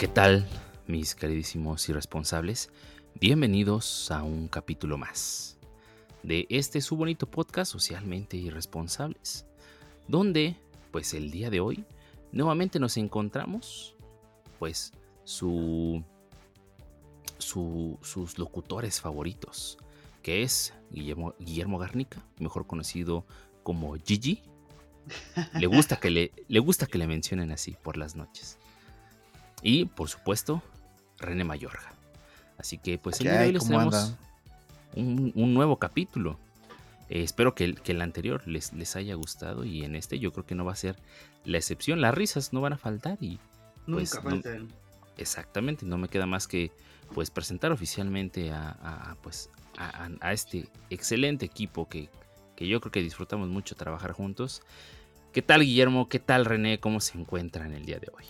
¿Qué tal, mis queridísimos irresponsables? Bienvenidos a un capítulo más de este su bonito podcast socialmente irresponsables, donde, pues el día de hoy, nuevamente nos encontramos, pues, su, sus locutores favoritos, que es Guillermo, Garnica, mejor conocido como Gigi. Le gusta, que le, le gusta que le mencionen así por las noches. Y, por supuesto, René Mayorga. Así que, pues, el día de hoy les tenemos un, nuevo capítulo. Eh, espero que el, que el anterior les, les, haya gustado y en este yo creo que no va a ser la excepción. Las risas no van a faltar y... Pues, Nunca faltan. exactamente, no me queda más que pues presentar oficialmente a, pues, a, este excelente equipo que, que yo creo que disfrutamos mucho trabajar juntos. ¿Qué tal Guillermo? ¿Qué tal René? ¿Cómo se encuentran el día de hoy?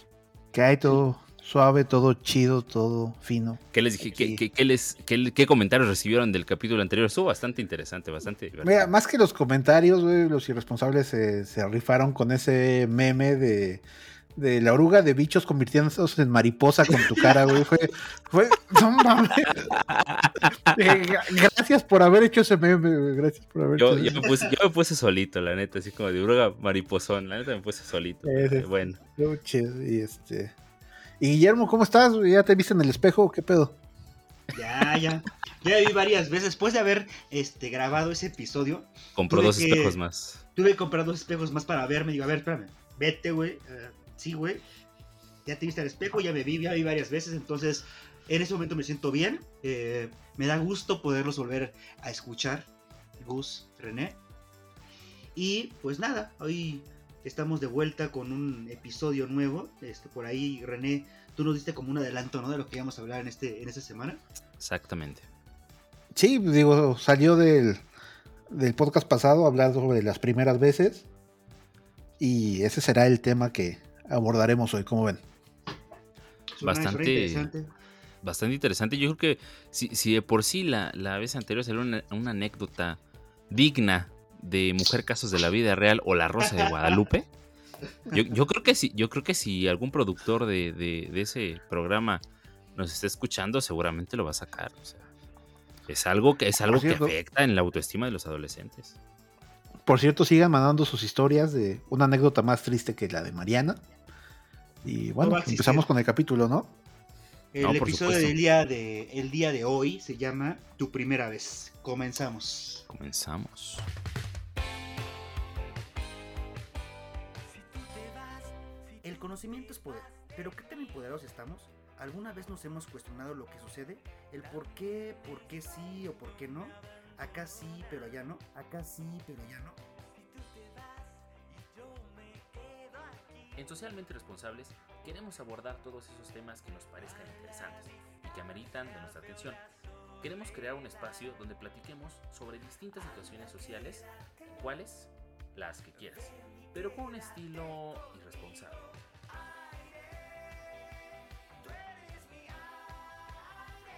Que hay todo suave, todo chido, todo fino. ¿Qué les dije? ¿Qué, les, qué, comentarios recibieron del capítulo anterior? Estuvo bastante interesante, bastante divertido. Mira, más que los comentarios, los irresponsables se, rifaron con ese meme de, de la oruga de bichos convirtiéndose en mariposa con tu cara, güey. Fue, fue, no mames. Eh, gracias por haber hecho ese meme, güey. Gracias por haber yo, hecho yo, me puse, yo me puse solito, la neta, así como de oruga mariposón. La neta me puse solito. bueno. chido, y este. Y Guillermo, ¿cómo estás? ¿Ya te viste en el espejo? ¿Qué pedo? Ya, ya. Ya vi varias veces. Después de haber este, grabado ese episodio. Compró dos espejos más. Tuve que comprar dos espejos más para verme. Digo, a ver, espérame. Vete, güey. Uh, sí, güey. Ya te viste al espejo, ya me vi, ya vi varias veces. Entonces, en ese momento me siento bien. Eh, me da gusto poderlos volver a escuchar. Gus, René. Y pues nada, hoy Estamos de vuelta con un episodio nuevo. Este, por ahí, René, tú nos diste como un adelanto, ¿no? De lo que íbamos a hablar en, este, en esta semana. Exactamente. Sí, digo, salió del, del podcast pasado hablar sobre las primeras veces. Y ese será el tema que abordaremos hoy, como ven. Bastante interesante. Bastante interesante. Yo creo que si, de por sí la, la vez anterior salió una, una anécdota digna de Mujer Casos de la Vida Real o La Rosa de Guadalupe. Yo, creo que si, yo creo que si algún productor de, ese programa nos está escuchando, seguramente lo va a sacar. es algo que es algo que afecta en la autoestima de los adolescentes. Por cierto, sigan mandando sus historias de una anécdota más triste que la de Mariana. Y bueno, empezamos con el capítulo, ¿no? El episodio del día de, el día de hoy se llama Tu primera vez. Comenzamos. Comenzamos. conocimiento es poder, pero ¿qué tan empoderados estamos? ¿Alguna vez nos hemos cuestionado lo que sucede? ¿El por qué, por qué sí o por qué no? Acá sí, pero allá no. Acá sí, pero allá no. En Socialmente Responsables queremos abordar todos esos temas que nos parezcan interesantes y que ameritan de nuestra atención. Queremos crear un espacio donde platiquemos sobre distintas situaciones sociales, cuáles las que quieras, pero con un estilo irresponsable.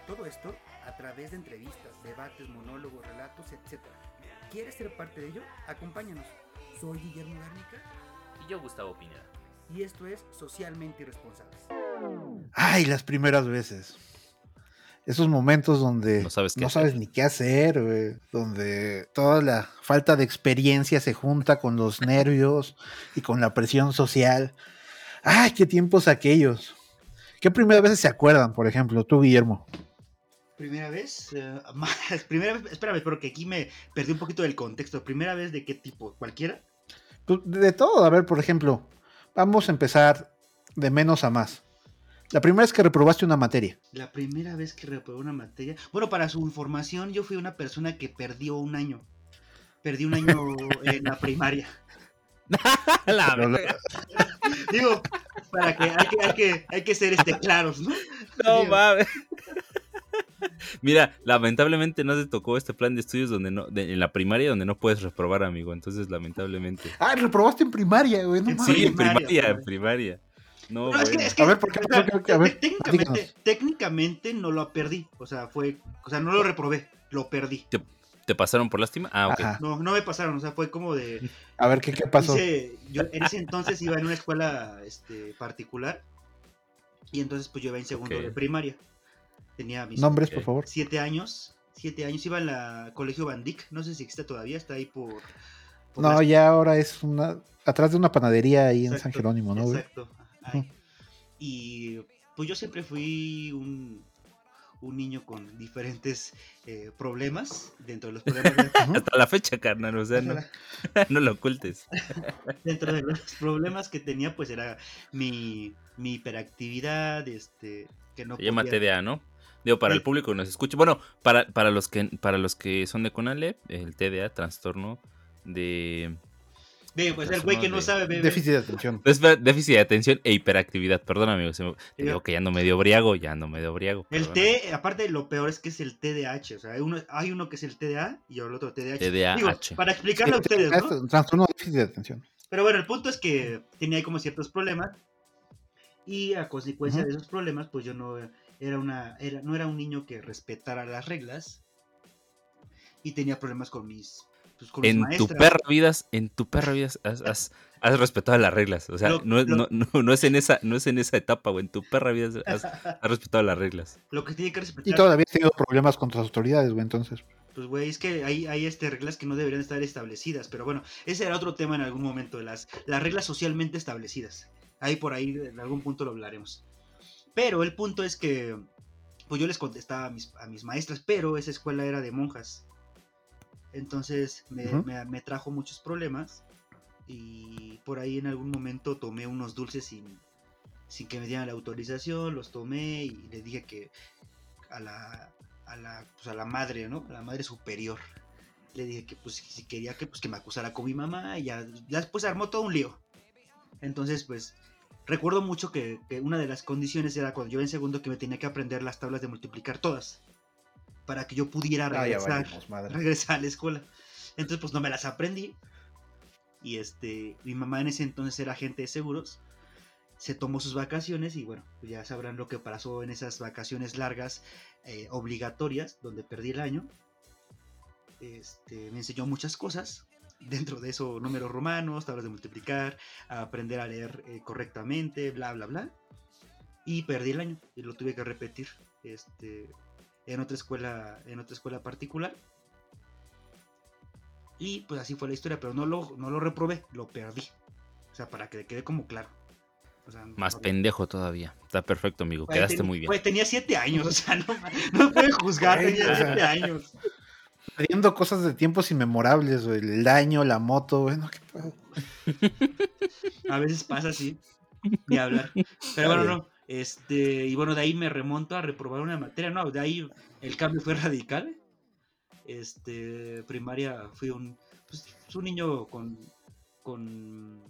Todo esto a través de entrevistas, debates, monólogos, relatos, etc. ¿Quieres ser parte de ello? Acompáñanos. Soy Guillermo Garnica. Y yo Gustavo Pineda. Y esto es Socialmente Irresponsables. Ay, las primeras veces. Esos momentos donde no sabes, no sabes ni qué hacer, donde toda la falta de experiencia se junta con los nervios y con la presión social. Ay, qué tiempos aquellos. ¿Qué primeras veces se acuerdan, por ejemplo, tú, Guillermo? Primera vez, eh, primera vez, espérame, pero que aquí me perdí un poquito del contexto. ¿Primera vez de qué tipo? ¿Cualquiera? Pues, de todo, a ver, por ejemplo, vamos a empezar de menos a más. La primera vez que reprobaste una materia. La primera vez que reprobé una materia. Bueno, para su información, yo fui una persona que perdió un año. Perdí un año en la primaria. Digo, para que hay que, hay que, hay que ser este, claros, ¿no? No mames. Mira, lamentablemente no te tocó este plan de estudios donde no, en la primaria donde no puedes reprobar, amigo. Entonces, lamentablemente. Ah, reprobaste en primaria, güey. sí, en primaria, en primaria. No, a ver, ¿por qué? técnicamente, técnicamente no lo perdí. O sea, fue, o sea, no lo reprobé, lo perdí. ¿Te, pasaron por lástima? Ah, ok. No, no me pasaron, o sea, fue como de. A ver, ¿qué, qué pasó? yo en ese entonces iba en una escuela este, particular Y entonces pues yo iba en segundo de primaria. Tenía mis Nombres, por favor. siete años. Siete años iba en la colegio Bandic. No sé si existe todavía, está ahí por... por No, las- ya ahora es una. Atrás de una panadería ahí en San Jerónimo, ¿no? Exacto. Y pues yo siempre fui un, un niño con diferentes eh, problemas. Dentro de los problemas, de-. Hasta la fecha, carnal, o sea, no, no lo ocultes. dentro de los problemas que tenía, pues era mi, mi hiperactividad, este, que no Se llama podía- TDA, ¿no? Digo, para Sí. el público que nos escucha. Bueno, para, para los que para los que son de Conalep, el TDA, trastorno de pues el güey que no Trastorno sabe, ve, ve. Déficit de atención. Déficit déficit de atención e hiperactividad. Perdón, amigo. Se me, te Sí. digo que ya ando medio briago, ya ando medio briago. El perdona. T, aparte lo peor es que es el TDAH, o sea, hay uno, hay uno que es el TDA y el otro TDAH. TDAH. Digo, para explicarle a ustedes, ¿no? Trastorno de déficit de atención. Pero bueno, el punto es que tenía ahí como ciertos problemas y a consecuencia de esos problemas, pues yo no era una, era, no era un niño que respetara las reglas y tenía problemas con mis, pues, con mis En tu perra vida, en tu perra vida has, has- has respetado las reglas. O sea, Lo- no, es- lo- no, no, no es en esa, no es en esa etapa, güey. En tu perra vida has, has respetado las reglas. Lo que tiene que respetar, Y todavía has tenido problemas con tus autoridades, güey, entonces. pues güey, es que hay, hay este, reglas que no deberían estar establecidas, pero bueno, ese era otro tema en algún momento, de las, las reglas socialmente establecidas. Ahí por ahí en algún punto lo hablaremos. Pero el punto es que, pues yo les contestaba a mis, a mis maestras, pero esa escuela era de monjas. Entonces me, Ujú. me- me trajo muchos problemas y por ahí en algún momento tomé unos dulces sin, sin que me dieran la autorización, los tomé y les dije que a la, a la, pues a la madre, ¿no? A la madre superior. Le dije que pues si quería que pues que me acusara con mi mamá y ya, ya después armó todo un lío. Entonces pues recuerdo mucho que, que una de las condiciones era cuando yo en segundo que me tenía que aprender las tablas de multiplicar todas para que yo pudiera Ah, regresar valimos, regresar a la escuela. Entonces, pues no me las aprendí. Y este, mi mamá en ese entonces era agente de seguros. Se tomó sus vacaciones y bueno, ya sabrán lo que pasó en esas vacaciones largas, eh, obligatorias, donde perdí el año. Este, me enseñó muchas cosas. Dentro de eso, números romanos, tablas de multiplicar, a aprender a leer eh, correctamente, bla, bla, bla. Y perdí el año y lo tuve que repetir. Este, en otra escuela, en otra escuela particular. Y pues así fue la historia, pero no lo, no lo reprobé, lo perdí. O sea, para que le quede como claro. O sea, Más no- pendejo todavía. Está perfecto, amigo. Güey, Quedaste ten- muy bien. güey, tenía siete años, o sea, no, no me pueden juzgar, tenía siete años. Perdiendo cosas de tiempos inmemorables, güey. El año, la moto, güey. No, qué pedo. A veces pasa así, ni hablar. Pero bueno, no. Este, y bueno, de ahí me remonto a reprobar una materia, no, de ahí el cambio fue radical. Este, primaria fui un, pues, un niño con, con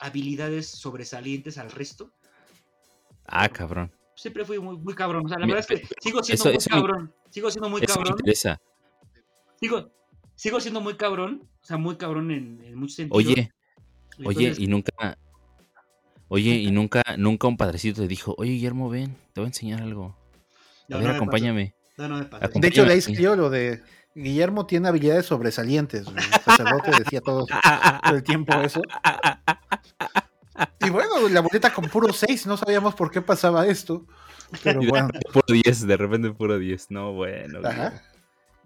habilidades sobresalientes al resto. Ah, cabrón. Siempre fui muy, muy cabrón. O sea, la Mira, verdad es que sigo siendo eso- muy eso me- cabrón. Sigo siendo muy Eso me cabrón. interesa. Sigo, sigo siendo muy cabrón. O sea, muy cabrón en, en muchos sentidos. Oye, oye, y nunca. Oye, y nunca, nunca un padrecito te dijo, oye, Guillermo, ven, te voy a enseñar algo. A no ver, me acompáñame. No, no. Acompáñame. De hecho, de ahí sí. salió lo de Guillermo tiene habilidades sobresalientes. El sacerdote decía todo, todo el tiempo eso. Y bueno, la boleta con puro 6, no sabíamos por qué pasaba esto. Pero bueno, puro 10, de repente puro 10. No, bueno. Ajá.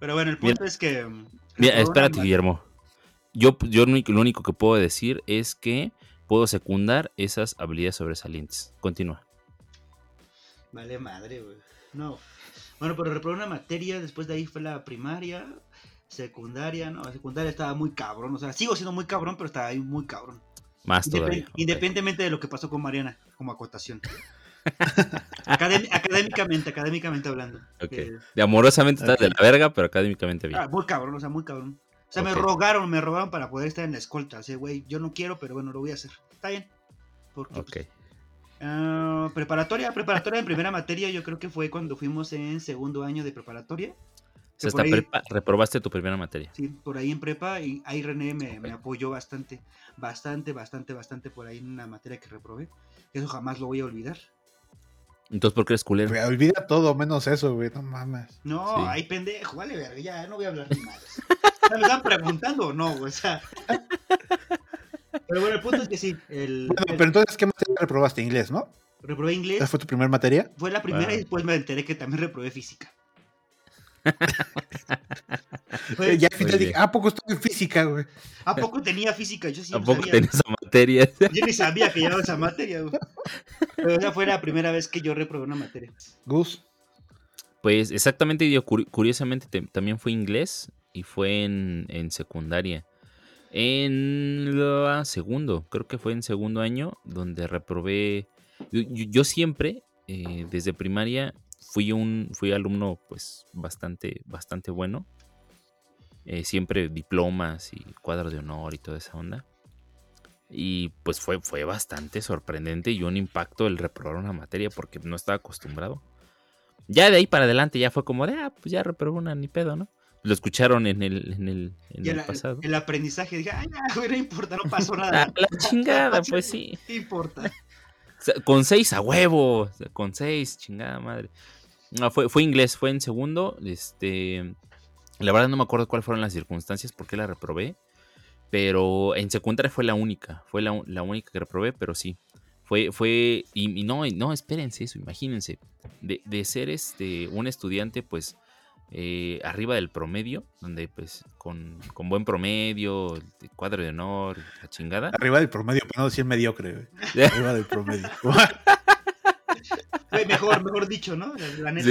Pero bueno, el punto es que. mm, Mira, espérate, Guillermo. Yo, yo lo único- que puedo decir es que puedo secundar esas habilidades sobresalientes. Continúa. Vale, madre, güey. No. Bueno, pero reprobé una materia. Después de ahí fue la primaria, secundaria. No, la secundaria estaba muy cabrón. O sea, sigo siendo muy cabrón, pero estaba ahí muy cabrón. Más Independ- todavía. Independientemente de lo que pasó con Mariana, como acotación. Académicamente, académicamente hablando. Ok. Eh, De amorosamente estás de la verga, pero académicamente bien. ah, muy cabrón, o sea, muy cabrón. O sea, me rogaron, me rogaron para poder estar en la escolta. O sea, güey, yo no quiero, pero bueno, lo voy a hacer. Está bien. Porque, Ok. pues, ah, preparatoria, preparatoria en primera materia, yo creo que fue cuando fuimos en segundo año de preparatoria. O sea, por hasta ahí- prepa reprobaste tu primera materia. Sí, por ahí en prepa, y ahí René me, me apoyó bastante, bastante, bastante, bastante por ahí en una materia que reprobé. Eso jamás lo voy a olvidar. Entonces, ¿por qué eres culero? güey, olvida todo menos eso, güey. No mames. No, Sí. ay pendejo, vale verga, ya no voy a hablar ni sea, ¿Me están preguntando o no? güey? O sea. Pero bueno, el punto es que sí. El, Bueno, el- pero entonces, ¿qué materia reprobaste? Inglés, ¿no? Reprobé inglés. ¿Esa fue tu primera materia? Fue la primera Ah. y después me enteré que también reprobé física. Fue- ya al final dije, ¿a poco estoy en física, güey? ¿A poco tenía física? Yo sí no Tampoco sabía. tenés Yo ni sabía que llevaba esa materia, güey. Pero esa fue la primera vez que yo reprobé una materia. Gus. Pues exactamente, yo curi- curiosamente te- también fue inglés y fue en, en secundaria. En la segundo, creo que fue en segundo año, donde reprobé. Yo siempre, eh, desde primaria, fui un fui alumno, pues, bastante, bastante bueno. Eh, siempre diplomas y cuadros de honor y toda esa onda. Y pues fue, fue bastante sorprendente y un impacto el reprobar una materia porque no estaba acostumbrado. Ya de ahí para adelante ya fue como de, ah, pues ya reprobó una ni pedo, ¿no? Lo escucharon en el, en el, en Y el el, pasado. el aprendizaje, dije, ay, no importa, no pasó nada. la chingada, pues sí. No importa. Con seis a huevo. Con seis, chingada madre. No, fue, fue inglés, fue en segundo. Este. La verdad no me acuerdo cuáles fueron las circunstancias, por qué la reprobé. Pero en secundaria fue la única. Fue la, la única que reprobé, pero sí. Fue, fue. Y, y no, y no, espérense eso, imagínense. De, de ser este un estudiante, pues. eh, arriba del promedio, donde pues con, con buen promedio, el cuadro de honor, la chingada. Arriba del promedio, para no decir mediocre. Arriba del promedio. Fue mejor, mejor dicho, ¿no? La, neta.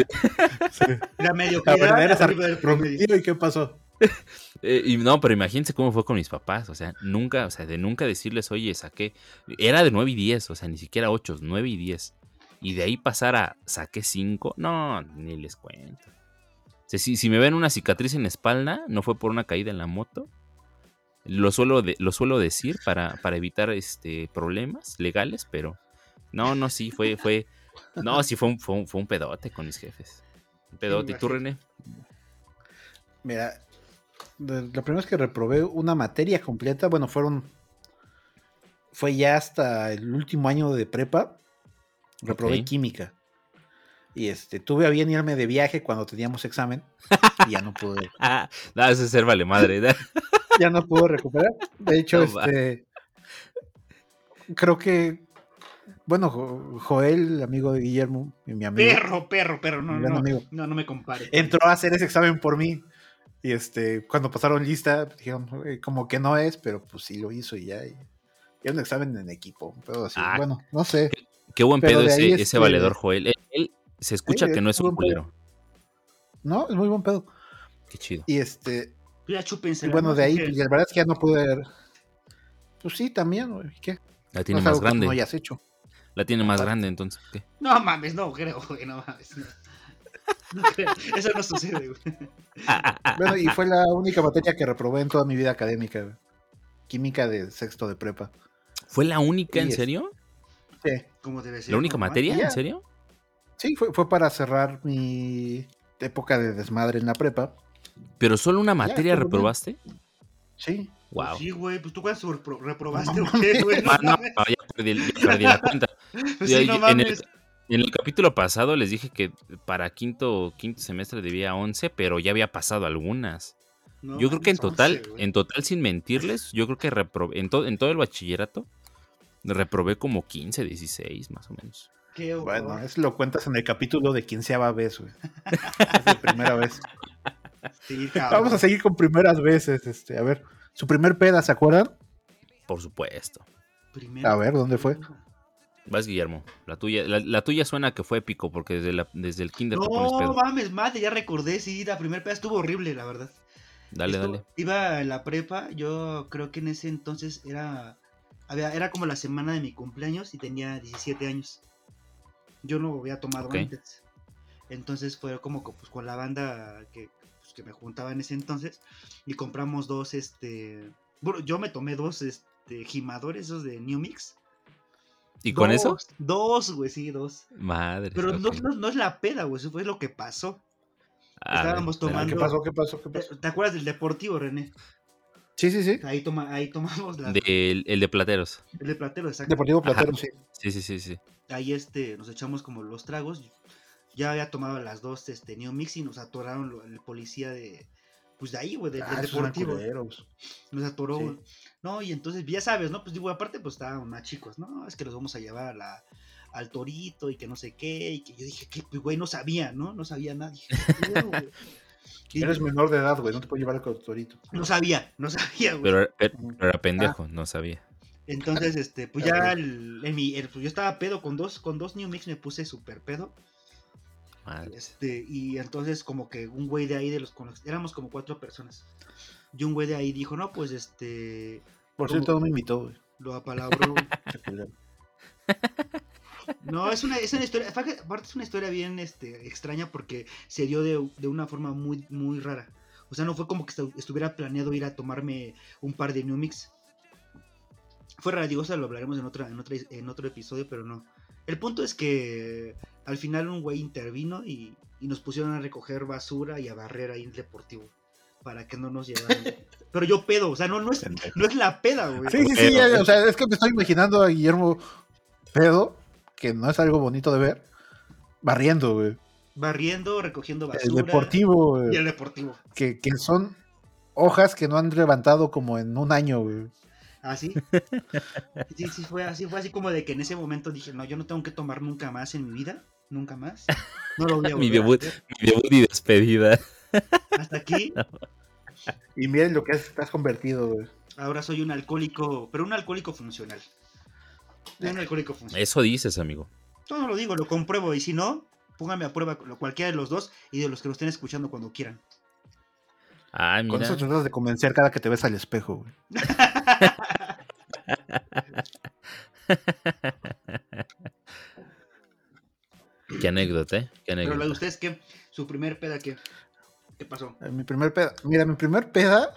Sí. Sí. La mediocridad arriba arriba del promedio. ¿Y qué pasó? Eh, y no, pero imagínense cómo fue con mis papás. O sea, nunca, o sea, de nunca decirles, oye, saqué. Era de 9 y 10, o sea, ni siquiera 8, 9 y 10. Y de ahí pasar a saqué 5, no, ni les cuento. O sea, si, si me ven una cicatriz en la espalda, no fue por una caída en la moto. Lo suelo, de- lo suelo decir para, para evitar este, problemas legales, pero no, no, sí, fue, fue, no, sí fue un, fue un, fue un pedote con mis jefes. Un pedote. ¿Y tú, René? Mira, de- la primera vez que reprobé una materia completa, bueno, fueron. Fue ya hasta el último año de prepa. Reprobé química. Y este, tuve a bien irme de viaje cuando teníamos examen. Y ya no pude. Ah, no, eso es ser vale madre. ya no pude recuperar. De hecho, No va. este. Creo que. Bueno, Jo- Joel, amigo de Guillermo, y mi amigo, Perro, perro, perro. No, no, amigo. no, no me compare. entró a hacer ese examen por mí. Y este, cuando pasaron lista, dijeron, "Oye, como que no es, pero pues sí lo hizo y ya. Y, y era un examen en equipo, pero así. Ah. Bueno, no sé. Qué buen Pero pedo ese, ese este- valedor Joel. Él, él se escucha Sí, que no es es un pedo. culero. No, es muy buen pedo. Qué chido. Y este, Ya chúpense. y bueno, de ahí, pues, la verdad es que ya no pude. Pues sí, también, güey, ¿qué? La tiene no más que grande. no hayas hecho. La tiene más Aparte. grande, entonces. ¿qué? No mames, no creo, güey, no mames. No. Eso no sucede, güey. Bueno, y fue la única materia que reprobé en toda mi vida académica. güey. Química de sexto de prepa. ¿Fue la única, en es- serio? Sí, Como debe ser. ¿La única normal. materia? Ya. ¿En serio? sí fue, fue para cerrar mi época de desmadre en la prepa. ¿Pero solo una materia bien. reprobaste? Sí. Pues Wow. Sí, güey, pues tú repro- reprobaste No o qué, güey. No Ah, no, ya perdí, ya perdí la cuenta. Pues sí, no en, el. En el capítulo pasado les dije que para quinto, quinto semestre debía 11, pero ya había pasado algunas. No yo creo que en total, 11, güey. en total sin mentirles, yo creo que reprobé, en, to- en todo el bachillerato, reprobé como 15, 16 más o menos. Qué. Bueno, eso lo cuentas en el capítulo de quinceava vez, güey. Es de primera vez. Sí. Vamos a seguir con primeras veces. Este, a ver, su primer peda, ¿se acuerdan? Por supuesto. Primero. A ver, ¿dónde fue? Vas, Guillermo. La tuya, la, la tuya suena que fue épico porque desde, la- desde el kinder te pones No pedo. mames, mate, ya recordé, sí, la primera peda estuvo horrible, la verdad. Dale, Esto- dale. Iba en la prepa, yo creo que en ese entonces era había, era como la semana de mi cumpleaños y tenía 17 años. Yo no había tomado antes. Entonces fue como co- pues, con la banda que, pues, que me juntaba en ese entonces y compramos dos, este... Bueno, yo me tomé dos, este, gimadores, esos de New Mix. ¿Y con eso? Dos, güey, sí, dos. Madre. Pero no, no, no es la peda, güey, eso fue lo que pasó. A ver, estábamos tomando- ¿Qué pasó? ¿Qué pasó? ¿Qué ¿Te, pasó? te acuerdas del deportivo, René? Sí, sí, sí. Ahí, toma, ahí tomamos la, Del- el de plateros. el de platero, exacto. Deportivo Platero, sí. Sí, sí, sí, sí. ahí este, nos echamos como los tragos. Ya había tomado las dos este, New Mix y nos atoraron el policía de. Pues de ahí, güey, del, Ah, deportivo. Nos atoró. Sí. No, y entonces, ya sabes, ¿no? Pues digo, aparte, pues estaban más chicos, ¿no? Es que los vamos a llevar a la, al torito y que no sé qué, y que yo dije, que güey, no sabía, ¿no? No sabía nada. Eres menor de edad, güey, no te puedo llevar al torito. no sabía, no sabía, güey. Pero, pero- pero era pendejo, no sabía. Entonces, este, pues ya el- pues yo estaba pedo con dos, con dos New Mix me puse súper pedo. Madre. Este, y entonces como que un güey de ahí de los, con los- éramos como cuatro personas. Y un güey de ahí dijo, no, pues este, Por cierto, no me invitó, güey. lo apalabró. No, es una, es una historia, aparte es una historia bien este, extraña porque se dio de, de una forma muy, muy rara. O sea, no fue como que estu- estuviera planeado ir a tomarme un par de New Mix. Fue rara, digo, o sea, lo hablaremos en, otra, en, otra, en otro episodio, pero no. El punto es que al final un güey intervino y, y nos pusieron a recoger basura y a barrer ahí en el deportivo para que no nos llevaran. pero yo pedo, o sea, no, no, es, no es la peda, güey. Sí, sí, sí, ya, o sea, es que me estoy imaginando a Guillermo pedo, que no es algo bonito de ver, barriendo, güey. Barriendo, recogiendo El basura. deportivo, Y güey, el deportivo. que, que son hojas que no han levantado como en un año, güey. Así. Sí, sí, fue así. Fue así como de que en ese momento dije, no, yo no tengo que tomar nunca más en mi vida. Nunca más. No lo voy a Mi volver debut. hacer. Mi debut y despedida. Hasta aquí. Y miren lo que has, has convertido, güey. Ahora soy un alcohólico, pero un alcohólico funcional. Un alcohólico funcional. Eso dices, amigo. Todo lo digo, lo compruebo. Y si no, póngame a prueba con cualquiera de los dos y de los que lo estén escuchando cuando quieran. Ah, Con mira. eso tratas de convencer cada que te ves al espejo, güey. Qué anécdota, ¿eh? Qué Pero la de ustedes, ¿qué? Su primer peda, ¿qué? ¿Qué pasó? Eh, Mi primer peda, mira, mi primer peda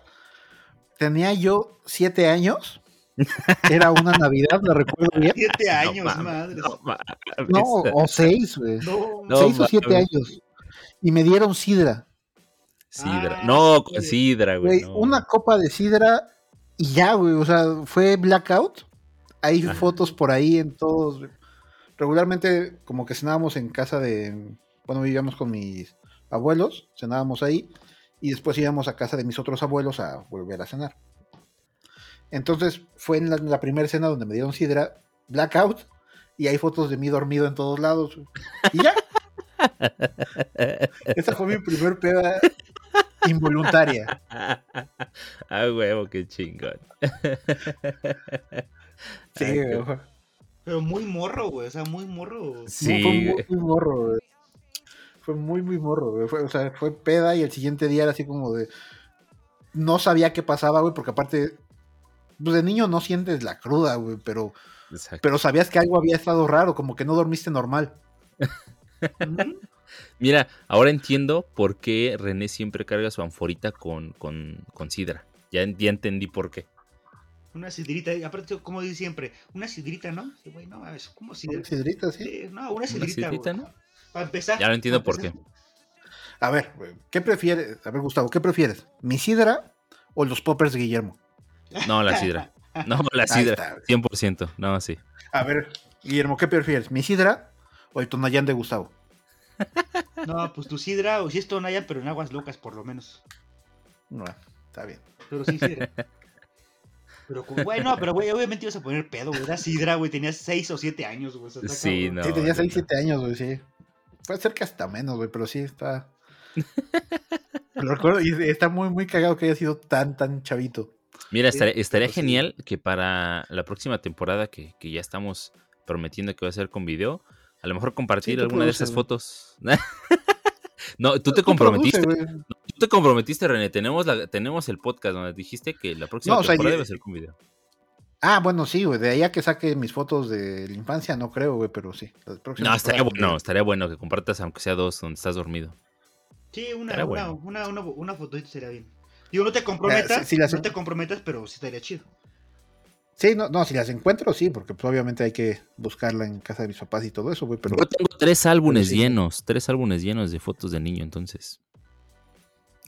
tenía yo siete años. Era una Navidad, la recuerdo bien. Siete años, madre. No, o seis, güey. No, No, seis o siete mames. años. Y me dieron sidra. Sidra. Ah, no, sí. con sidra, güey. Güey, no. una copa de sidra y ya, güey. O sea, fue blackout. Hay Ajá. fotos por ahí en todos. Regularmente, como que cenábamos en casa de. Bueno, vivíamos con mis abuelos, cenábamos ahí. Y después íbamos a casa de mis otros abuelos a volver a cenar. Entonces, fue en la, la primera cena donde me dieron sidra, blackout. Y hay fotos de mí dormido en todos lados. Y ya. Esa fue mi primer peda involuntaria. ah, huevo, qué chingón. Sí, Ay, qué- güey. Pero muy morro, güey. O sea, muy morro. Sí, fue muy, muy morro, güey. Fue muy, muy morro, güey. Fue, o sea, fue peda y el siguiente día era así como de. No sabía qué pasaba, güey, porque aparte. Pues de niño no sientes la cruda, güey, pero, Exacto. pero sabías que algo había estado raro, como que no dormiste normal. Mira, ahora entiendo por qué René siempre carga su anforita con, con, con sidra. Ya, ya entendí por qué. Una sidrita, y aparte, como dice siempre, una sidrita, ¿no? Sí, güey, no, es como sidrita. Sidrita, sí. No, una Una sidrita, sidrita, güey. ¿no? Para empezar. Ya lo entiendo por qué. A ver, güey, ¿qué prefieres? A ver, Gustavo, ¿qué prefieres? ¿Mi sidra o los poppers de Guillermo? No, la sidra. No, la sidra. está, güey. 100%. No, sí. A ver, Guillermo, ¿qué prefieres? ¿Mi sidra o el tonayán de Gustavo? No, pues tu sidra, o si es tonaya, pero en aguas locas, por lo menos. No, está bien. Pero sí, sidra. Pero, güey, no, pero, güey, obviamente ibas a poner pedo, güey. Era sidra, güey. Tenías 6 o 7 años, güey. o Sí, no. sí, tenía no, 6, no. 7 años, güey, sí. Puede ser que hasta menos, güey, pero sí está. Lo recuerdo y está muy, muy cagado que haya sido tan, tan chavito. Mira, estaría, estaría pero sí. genial que para la próxima temporada que, que ya estamos prometiendo que va a ser con video, a lo mejor compartir Sí, alguna de esas fotos. no, tú te Tú comprometiste. produce. Tú te comprometiste, René. Tenemos, la, tenemos el podcast donde dijiste que la próxima No, o sea, temporada y- iba a ser con video. Ah, bueno, sí, güey. De ahí a que saque mis fotos de la infancia, no creo, güey, pero sí. las próximas No, estaría bueno, estaría bueno que compartas aunque sea dos donde estás dormido. Sí, una, una, bueno. una, una, una fotito sería bien. Digo, no te comprometas, Ah, sí, las- no te comprometas, pero sí estaría chido. Sí, no, no, si las encuentro, sí, porque pues, obviamente hay que buscarla en casa de mis papás y todo eso, güey, pero Yo tengo tres álbumes sí. llenos, tres álbumes llenos de fotos de niño, entonces.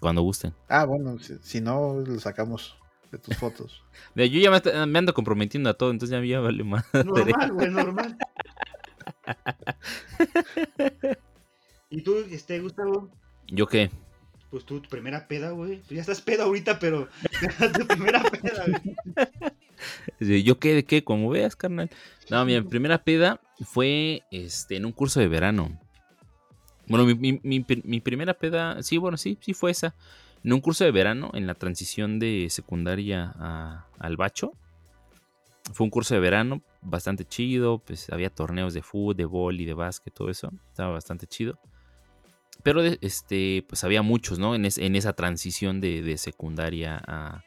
Cuando gusten. ah, bueno, si, si no, lo sacamos de tus fotos. Yo ya me, me ando comprometiendo a todo, entonces ya, ya vale más. Normal, güey, normal. ¿Y tú, este, Gustavo? ¿Yo qué? Pues tú, tu primera peda, güey. Tú ya estás peda ahorita, pero tu primera peda, güey. Yo qué, de qué, como veas, carnal. No, mi primera peda fue este, en un curso de verano. Bueno, mi, primera peda, sí, bueno, sí, sí fue esa. En un curso de verano, en la transición de secundaria al bacho. Fue un curso de verano bastante chido, pues había torneos de fútbol, de bol y de básquet, todo eso. Estaba bastante chido. Pero este, pues había muchos, ¿no? En, esa transición de, secundaria a,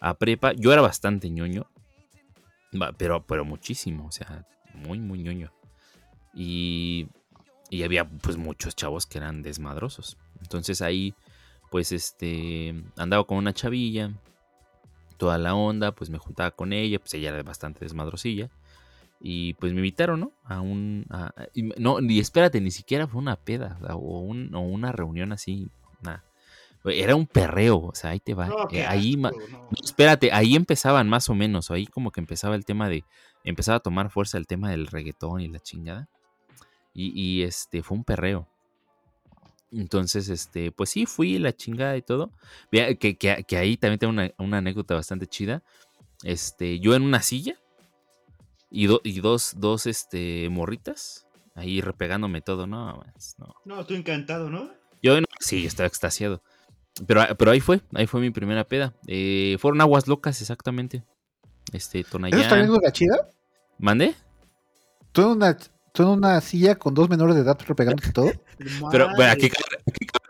a, prepa. Yo era bastante ñoño. Pero, pero muchísimo, o sea, muy, muy ñoño. Y, y había pues muchos chavos que eran desmadrosos. Entonces ahí, pues este, andaba con una chavilla, toda la onda, pues me juntaba con ella, pues ella era bastante desmadrosilla. Y pues me invitaron, ¿no? A un... no, y espérate, ni siquiera fue una peda o, un, o una reunión así, nada. Era un perreo, o sea, ahí te va. Eh, ahí, espérate, ahí empezaban más o menos, ahí como que empezaba el tema de, empezaba a tomar fuerza el tema del reggaetón y la chingada. Y, este, fue un perreo. Entonces, este, pues sí, fui la chingada y todo. Que, que, ahí también tengo una, anécdota bastante chida. Este, yo en una silla y, y dos, dos, este, morritas ahí repegándome todo, no, no. No, estoy encantado, ¿no? Yo no, sí, estaba extasiado. Pero, pero ahí fue, ahí fue mi primera peda. Eh, fueron aguas locas, exactamente. Este, Tonayán. ¿Eso también es chida? ¿Mande? ¿Tú una, ¿Tú en una silla con dos menores de edad repegándote todo? pero, bueno, aquí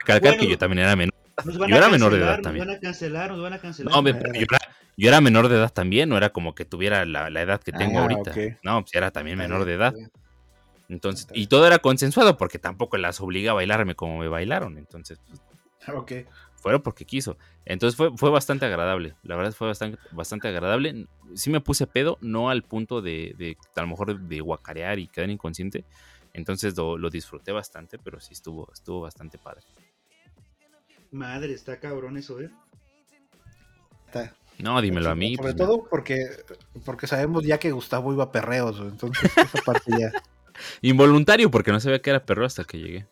cabe que yo también era menor. Yo era menor de edad también. Nos van a cancelar, nos van a cancelar. No, yo, era, yo, era, menor de edad también, no era como que tuviera la, la edad que tengo ah, ahorita. No, pues era también menor de edad. Entonces, y todo era consensuado porque tampoco las obliga a bailarme como me bailaron. Entonces, pues, ok fueron porque quiso. Entonces fue, fue bastante agradable. La verdad fue bastante, bastante agradable. Sí me puse pedo, no al punto de, de a lo mejor de guacarear y quedar inconsciente. Entonces lo, disfruté bastante, pero sí estuvo, estuvo bastante padre. Madre, está cabrón eso, ¿eh? No, dímelo a mí. Sobre pues, todo porque, porque sabemos ya que Gustavo iba a perreos, entonces esa parte ya. Involuntario, porque no sabía que era perro hasta que llegué.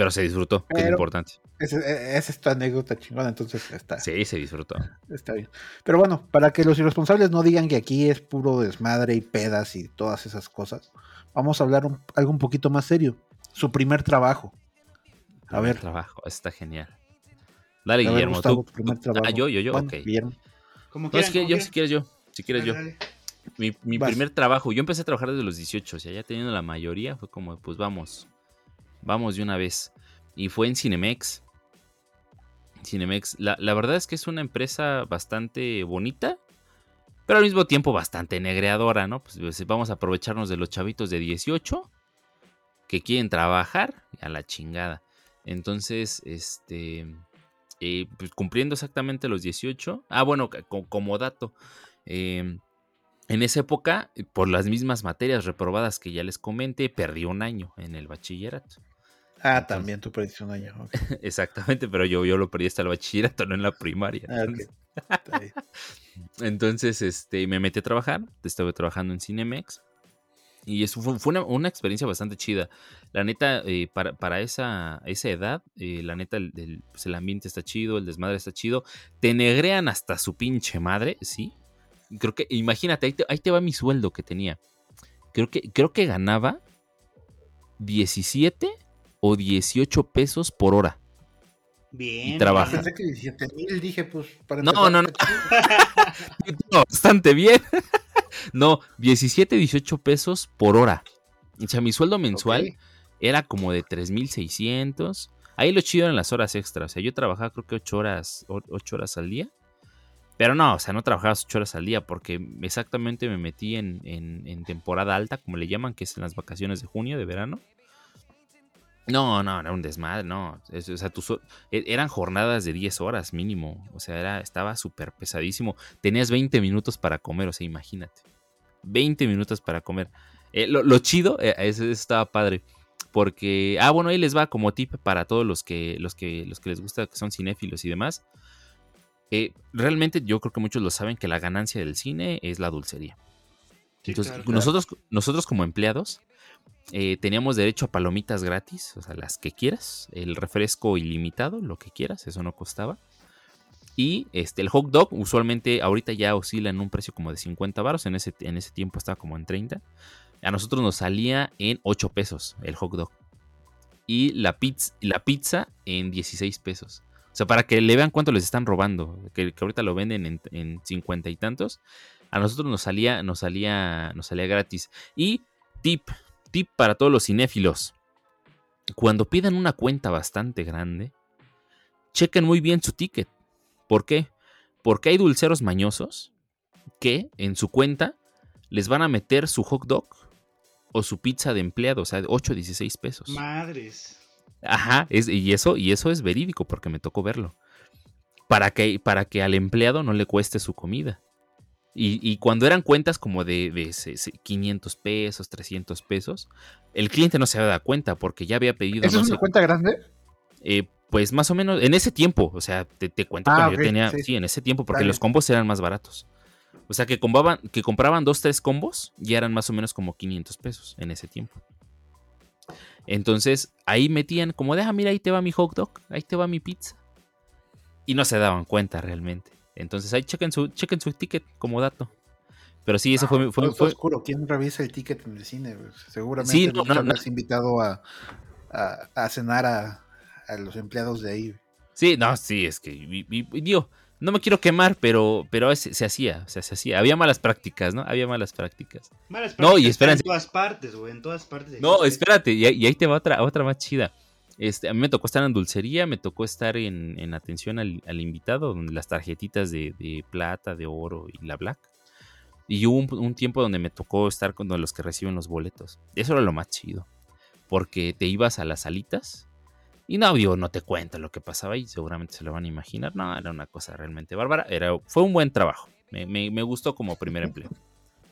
Pero se disfrutó, que es importante. Esa es esta anécdota chingona, entonces está. Sí, se disfrutó. Está bien. Pero bueno, para que los irresponsables no digan que aquí es puro desmadre y pedas y todas esas cosas, vamos a hablar algo un poquito más serio. Su primer trabajo. A ver. trabajo, está genial. Dale, Guillermo. tú, ah, yo, yo, yo, ok. Guillermo. Como quieras, yo, si quieres yo. Si quieres yo. Mi, mi primer trabajo, yo empecé a trabajar desde los 18, o sea, ya teniendo la mayoría, fue como, pues vamos, Vamos de una vez. Y fue en Cinemex. Cinemex, la, verdad es que es una empresa bastante bonita, pero al mismo tiempo bastante negreadora, ¿no? Pues, pues vamos a aprovecharnos de los chavitos de 18 que quieren trabajar a la chingada. Entonces, este, eh, pues cumpliendo exactamente los 18. Ah, bueno, como, dato, em, en esa época, por las mismas materias reprobadas que ya les comenté, perdí un año en el bachillerato. Ah, también tú perdiste un año. Exactamente, pero yo, yo lo perdí hasta el bachillerato, no en la primaria. Ah, entonces, este, me metí a trabajar, estuve trabajando en Cinemex. Y eso fue, una, experiencia bastante chida. La neta, eh, para, esa, esa edad, eh, la neta, el, pues, el, ambiente está chido, el desmadre está chido. Te negrean hasta su pinche madre, ¿sí? Creo que, imagínate, ahí te, ahí te va mi sueldo que tenía. Creo que, creo que ganaba 17 o 18 pesos por hora. Bien. Y trabaja. Pensé que 17 mil, dije, pues, para No, no, no. Bastante bien. no, 17, 18 pesos por hora. O sea, mi sueldo mensual era como de 3,600. Ahí lo chido en las horas extras. O sea, yo trabajaba creo que 8 horas, 8 horas al día. Pero no, o sea, no trabajaba 8 horas al día porque exactamente me metí en, en, en temporada alta, como le llaman, que es en las vacaciones de junio, de verano. No, no, era un desmadre, no. o sea, e, eran jornadas de 10 horas mínimo. O sea, era, estaba súper pesadísimo. Tenías 20 minutos para comer, o sea, imagínate. 20 minutos para comer. Eh, lo, chido, eh, eso, estaba padre. Porque, ah, bueno, ahí les va como tip para todos los que, los que, los que les gusta, que son cinéfilos y demás. Eh, realmente yo creo que muchos lo saben que la ganancia del cine es la dulcería. Entonces, nosotros, nosotros como empleados eh, teníamos derecho a palomitas gratis, o sea, las que quieras, el refresco ilimitado, lo que quieras, eso no costaba. Y este, el hot dog usualmente ahorita ya oscila en un precio como de 50 baros. En ese, en ese tiempo estaba como en 30. A nosotros nos salía en 8 pesos el hot dog. Y la pizza, la pizza en 16 pesos. O sea, para que le vean cuánto les están robando. Que, ahorita lo venden en, en 50 y tantos. A nosotros nos salía, nos salía, nos salía gratis. Y tip, tip para todos los cinéfilos. Cuando pidan una cuenta bastante grande, chequen muy bien su ticket. ¿Por qué? Porque hay dulceros mañosos que en su cuenta les van a meter su hot dog o su pizza de empleado, o sea, 8 o 16 pesos. Madres. Ajá, es, y, eso, y eso es verídico porque me tocó verlo. Para que, para que al empleado no le cueste su comida. Y, y cuando eran cuentas como de, de se- se- 500 pesos, 300 pesos, el cliente no se había dado cuenta porque ya había pedido, ¿Eso no es sé, una cuenta grande? eh, pues más o menos en ese tiempo, o sea, te, te cuento Ah, cuando yo tenía, sí. sí, en ese tiempo, porque Dale. los combos eran más baratos. O sea, que compraban, que compraban dos, tres combos y eran más o menos como 500 pesos en ese tiempo. Entonces, ahí metían como, deja, mira, ahí te va mi hot dog, ahí te va mi pizza. Y no se daban cuenta realmente. Entonces, ahí chequen su, chequen su ticket como dato. Pero sí, ese Ah, fue, fue, fue- oscuro. ¿Quién revisa el ticket en el cine? güey? Seguramente Sí, no, no, no. has invitado a, a, a cenar a, a los empleados de ahí. Sí, no, sí, es que, y- y- y digo, no me quiero quemar, pero, pero se, se hacía, o sea, se hacía. Había malas prácticas, ¿no? Había malas prácticas. Malas No, y prácticas espérense. En todas partes, güey. En todas partes. No, existe. espérate, y, ahí- y ahí te va otra, otra más chida. Este, a mí me tocó estar en dulcería, me tocó estar en, en atención al, al invitado, donde las tarjetitas de, de plata, de oro y la black. Y hubo un, un tiempo donde me tocó estar con los que reciben los boletos. Eso era lo más chido. Porque te ibas a las salitas y no, digo, no te cuento lo que pasaba ahí, seguramente se lo van a imaginar. No, era una cosa realmente bárbara. Era, fue un buen trabajo. Me, me- me gustó como primer empleo.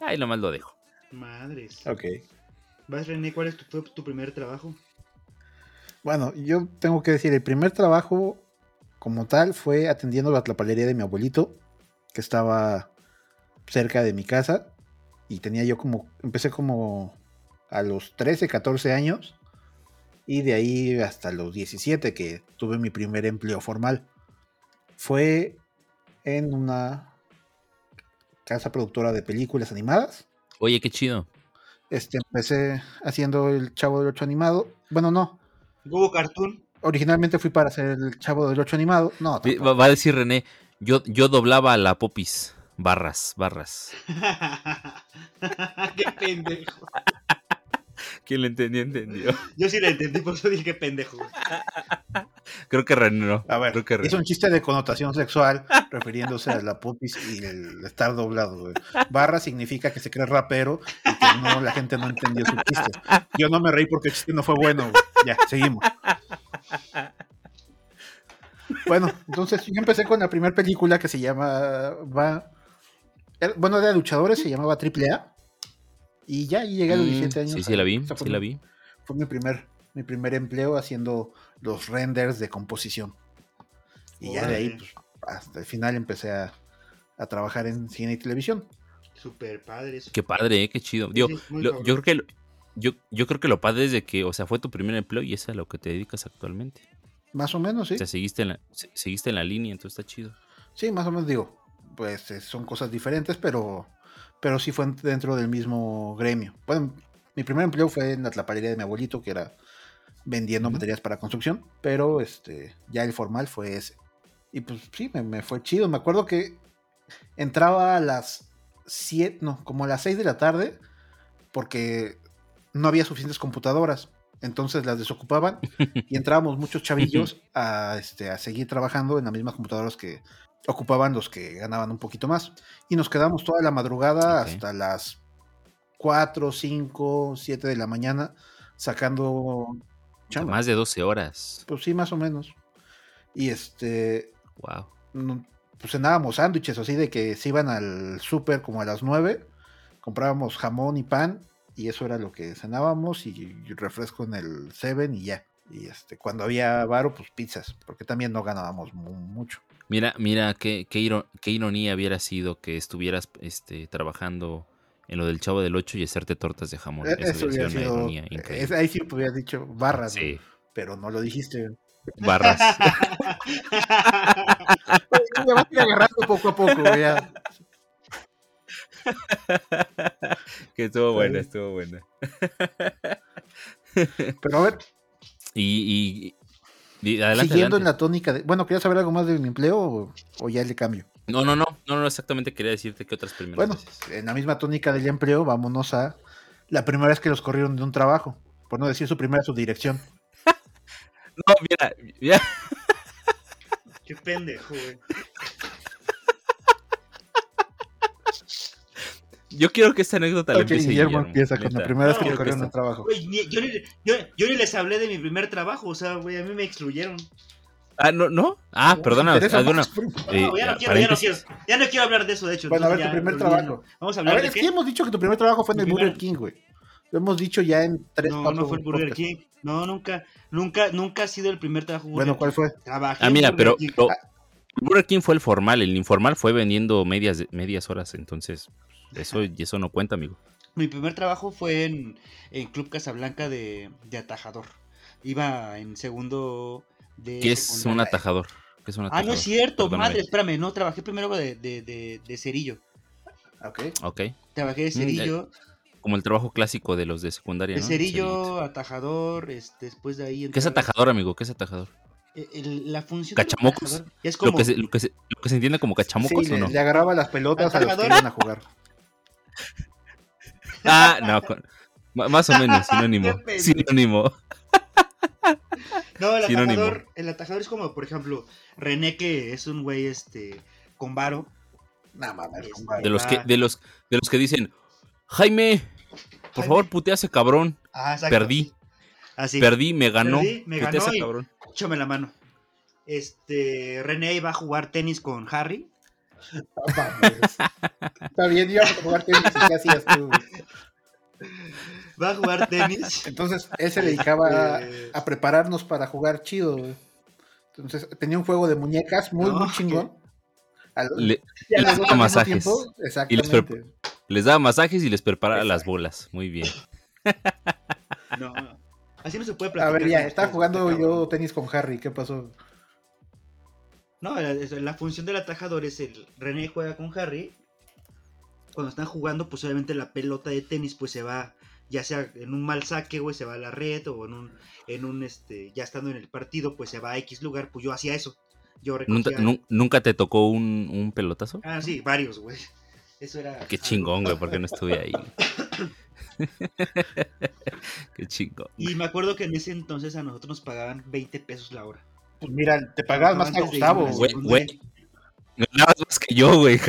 Ahí nomás lo dejo. Madres. Ok. Vas, René, ¿cuál es tu, fue tu primer trabajo? Bueno, yo tengo que decir, el primer trabajo como tal fue atendiendo la tlapalería de mi abuelito, que estaba cerca de mi casa. Y tenía yo como, empecé como a los 13, 14 años. Y de ahí hasta los 17 que tuve mi primer empleo formal. Fue en una casa productora de películas animadas. Oye, qué chido. Este, empecé haciendo el Chavo del 8 animado. Bueno, no. Google Cartoon. Originalmente fui para hacer el Chavo del 8 animado. No, tampoco. Va, va a decir René, yo, yo doblaba a la popis. Barras, barras. qué pendejo. Quien lo entendió, entendió. Yo sí la entendí, por eso dije pendejo. Creo que René no. A ver, Creo que hizo un chiste de connotación sexual refiriéndose a la popis y el estar doblado. güey. Barra significa que se cree rapero y que no, la gente no entendió su chiste. Yo no me reí porque el chiste no fue bueno. güey. Ya, seguimos. Bueno, entonces yo empecé con la primera película que se llama. Va, bueno, era de luchadores, se llamaba Triple A. Y ya y llegué a los Mm, 17 años. Sí, sí la vi, sí la mi- vi. Fue mi primer, mi primer empleo haciendo los renders de composición. Y ya de ahí, pues, hasta el final empecé a, a trabajar en cine y televisión. Super padre eso. Qué padre, ¿eh? qué chido. Digo, Sí, lo- yo creo que lo- yo, yo creo que lo padre es de que, o sea, fue tu primer empleo y es a lo que te dedicas actualmente. Más o menos, sí. O sea, seguiste en la, se- seguiste en la línea, entonces está chido. Sí, más o menos digo. Pues eh, son cosas diferentes, pero, pero sí fue en- dentro del mismo gremio. Bueno, mi primer empleo fue en la tlapalería de mi abuelito, que era vendiendo Ujú. materias para construcción, pero este ya el formal fue ese. Y pues sí, me, me fue chido. Me acuerdo que entraba a las 7, no, como a las 6 de la tarde, porque no había suficientes computadoras. Entonces las desocupaban y entrábamos muchos chavillos a, este, a seguir trabajando en las mismas computadoras que ocupaban los que ganaban un poquito más. Y nos quedamos toda la madrugada hasta las 4, 5, 7 de la mañana sacando chamba. Más de 12 horas. Pues sí, más o menos. Y este, Wow. pues cenábamos sándwiches así de que se iban al súper como a las 9, comprábamos jamón y pan y eso era lo que cenábamos y, refresco en el Seven y ya. Y este, cuando había varo, pues pizzas, porque también no ganábamos mu- mucho. Mira, mira, qué, qué, iro- qué ironía hubiera sido que estuvieras este, trabajando en lo del Chavo del 8 y hacerte tortas de jamón. Eh, Eso, Eso hubiera sido una es- increíble. ahí sí hubieras dicho barras, Sí. pero no lo dijiste. Barras. Ya vas a ir agarrando poco a poco, ya. que estuvo buena, estuvo buena. Pero a ver, Y, y- y adelante, siguiendo en la tónica de. Bueno, ¿quieres saber algo más de mi empleo o, o ya le cambio? No, no, no, no, no, exactamente quería decirte que otras primeras Bueno, veces. en la misma tónica del empleo, vámonos a la primera vez que los corrieron de un trabajo. Por no decir su primera subdirección. No, mira, mira, Qué pendejo, güey. Yo quiero que esta anécdota la empiece Guillermo Guillermo, empieza con la primera vez que está- un trabajo. Ni- yo, ni, yo, yo ni les hablé de mi primer trabajo, o sea, güey, a mí me excluyeron. Ah, no, no. Ah, perdona. ¿Te interesa ah? No, eh, ya, no quiero, ya no quiero. Ya no quiero hablar de eso, de hecho. Bueno, a ver, tu primer trabajo. Vamos a A hablar ver, de es qué. que hemos dicho que tu primer trabajo fue en el primer- Burger King, güey. Lo hemos dicho ya en tres, No, no fue el Burger. King. No, nunca, nunca, nunca ha sido el primer trabajo. Bueno, ¿cuál fue? Trabajé Ah, mira, pero Burger King fue el formal, el informal fue vendiendo medias, medias horas, entonces eso, y eso no cuenta, amigo. Mi primer trabajo fue en, en Club Casablanca de, de atajador. Iba en segundo de. ¿Qué es un atajador? ¿Qué es un Ah, atajador? no es cierto, Perdóname. madre, espérame, no, trabajé primero de, de, de, de cerillo. Ok. Ok, Trabajé de Mm, cerillo, como el trabajo clásico de los de secundaria, de ¿no? cerillo, Cerillito. atajador, este, después de ahí. ¿Qué es atajador, amigo? ¿Qué es atajador? el- el- la función ¿Cachamocos? atajador es Lo como que, se, lo, que se, lo que se entiende como cachamocos Sí, o le, no? le agarraba las pelotas a los que ¿Atajador? iban a jugar. Ah, no, con- más o menos, sinónimo. Sinónimo. No, el Sinónimo. atajador, el atajador es como, por ejemplo, René, que es un güey este con varo. Mames, Este. De los que, Ah. de los, de los que dicen, Jaime, por Jaime. favor, putea a ese cabrón. Ah. Perdí, Así. perdí, me ganó. Perdí, me ganó ese y- cabrón. Échame la mano. Este, René iba a jugar tenis con Harry. Está bien, íbamos a jugar tenis y ¿qué hacías tú? Va a jugar tenis. Entonces, él se dedicaba a, a prepararnos para jugar chido, güey. Entonces, tenía un juego de muñecas muy, No, muy chingón. Al- Le- y a les daba masajes. tiempo, Y les daba masajes y les preparaba las bolas. Muy bien. no, así no se puede A platicar. ver, ya, estaba jugando este yo tenis con Harry, ¿qué pasó? No, la, la función del atajador es el René juega con Harry. Cuando están jugando, pues obviamente la pelota de tenis pues se va, ya sea en un mal saque, güey, se va a la red o en un, en un, este, ya estando en el partido, pues se va a X lugar, pues yo hacía eso. Yo ¿Nunca, recogía... nu- ¿Nunca te tocó un, un pelotazo? Ah, sí, varios, güey. Eso era... Qué chingón, güey, porque no estuve ahí. Qué chingón. Y me acuerdo que en ese entonces a nosotros nos pagaban 20 pesos la hora. Pues mira, te pagabas más que Gustavo. Güey. Ganabas más que yo, güey.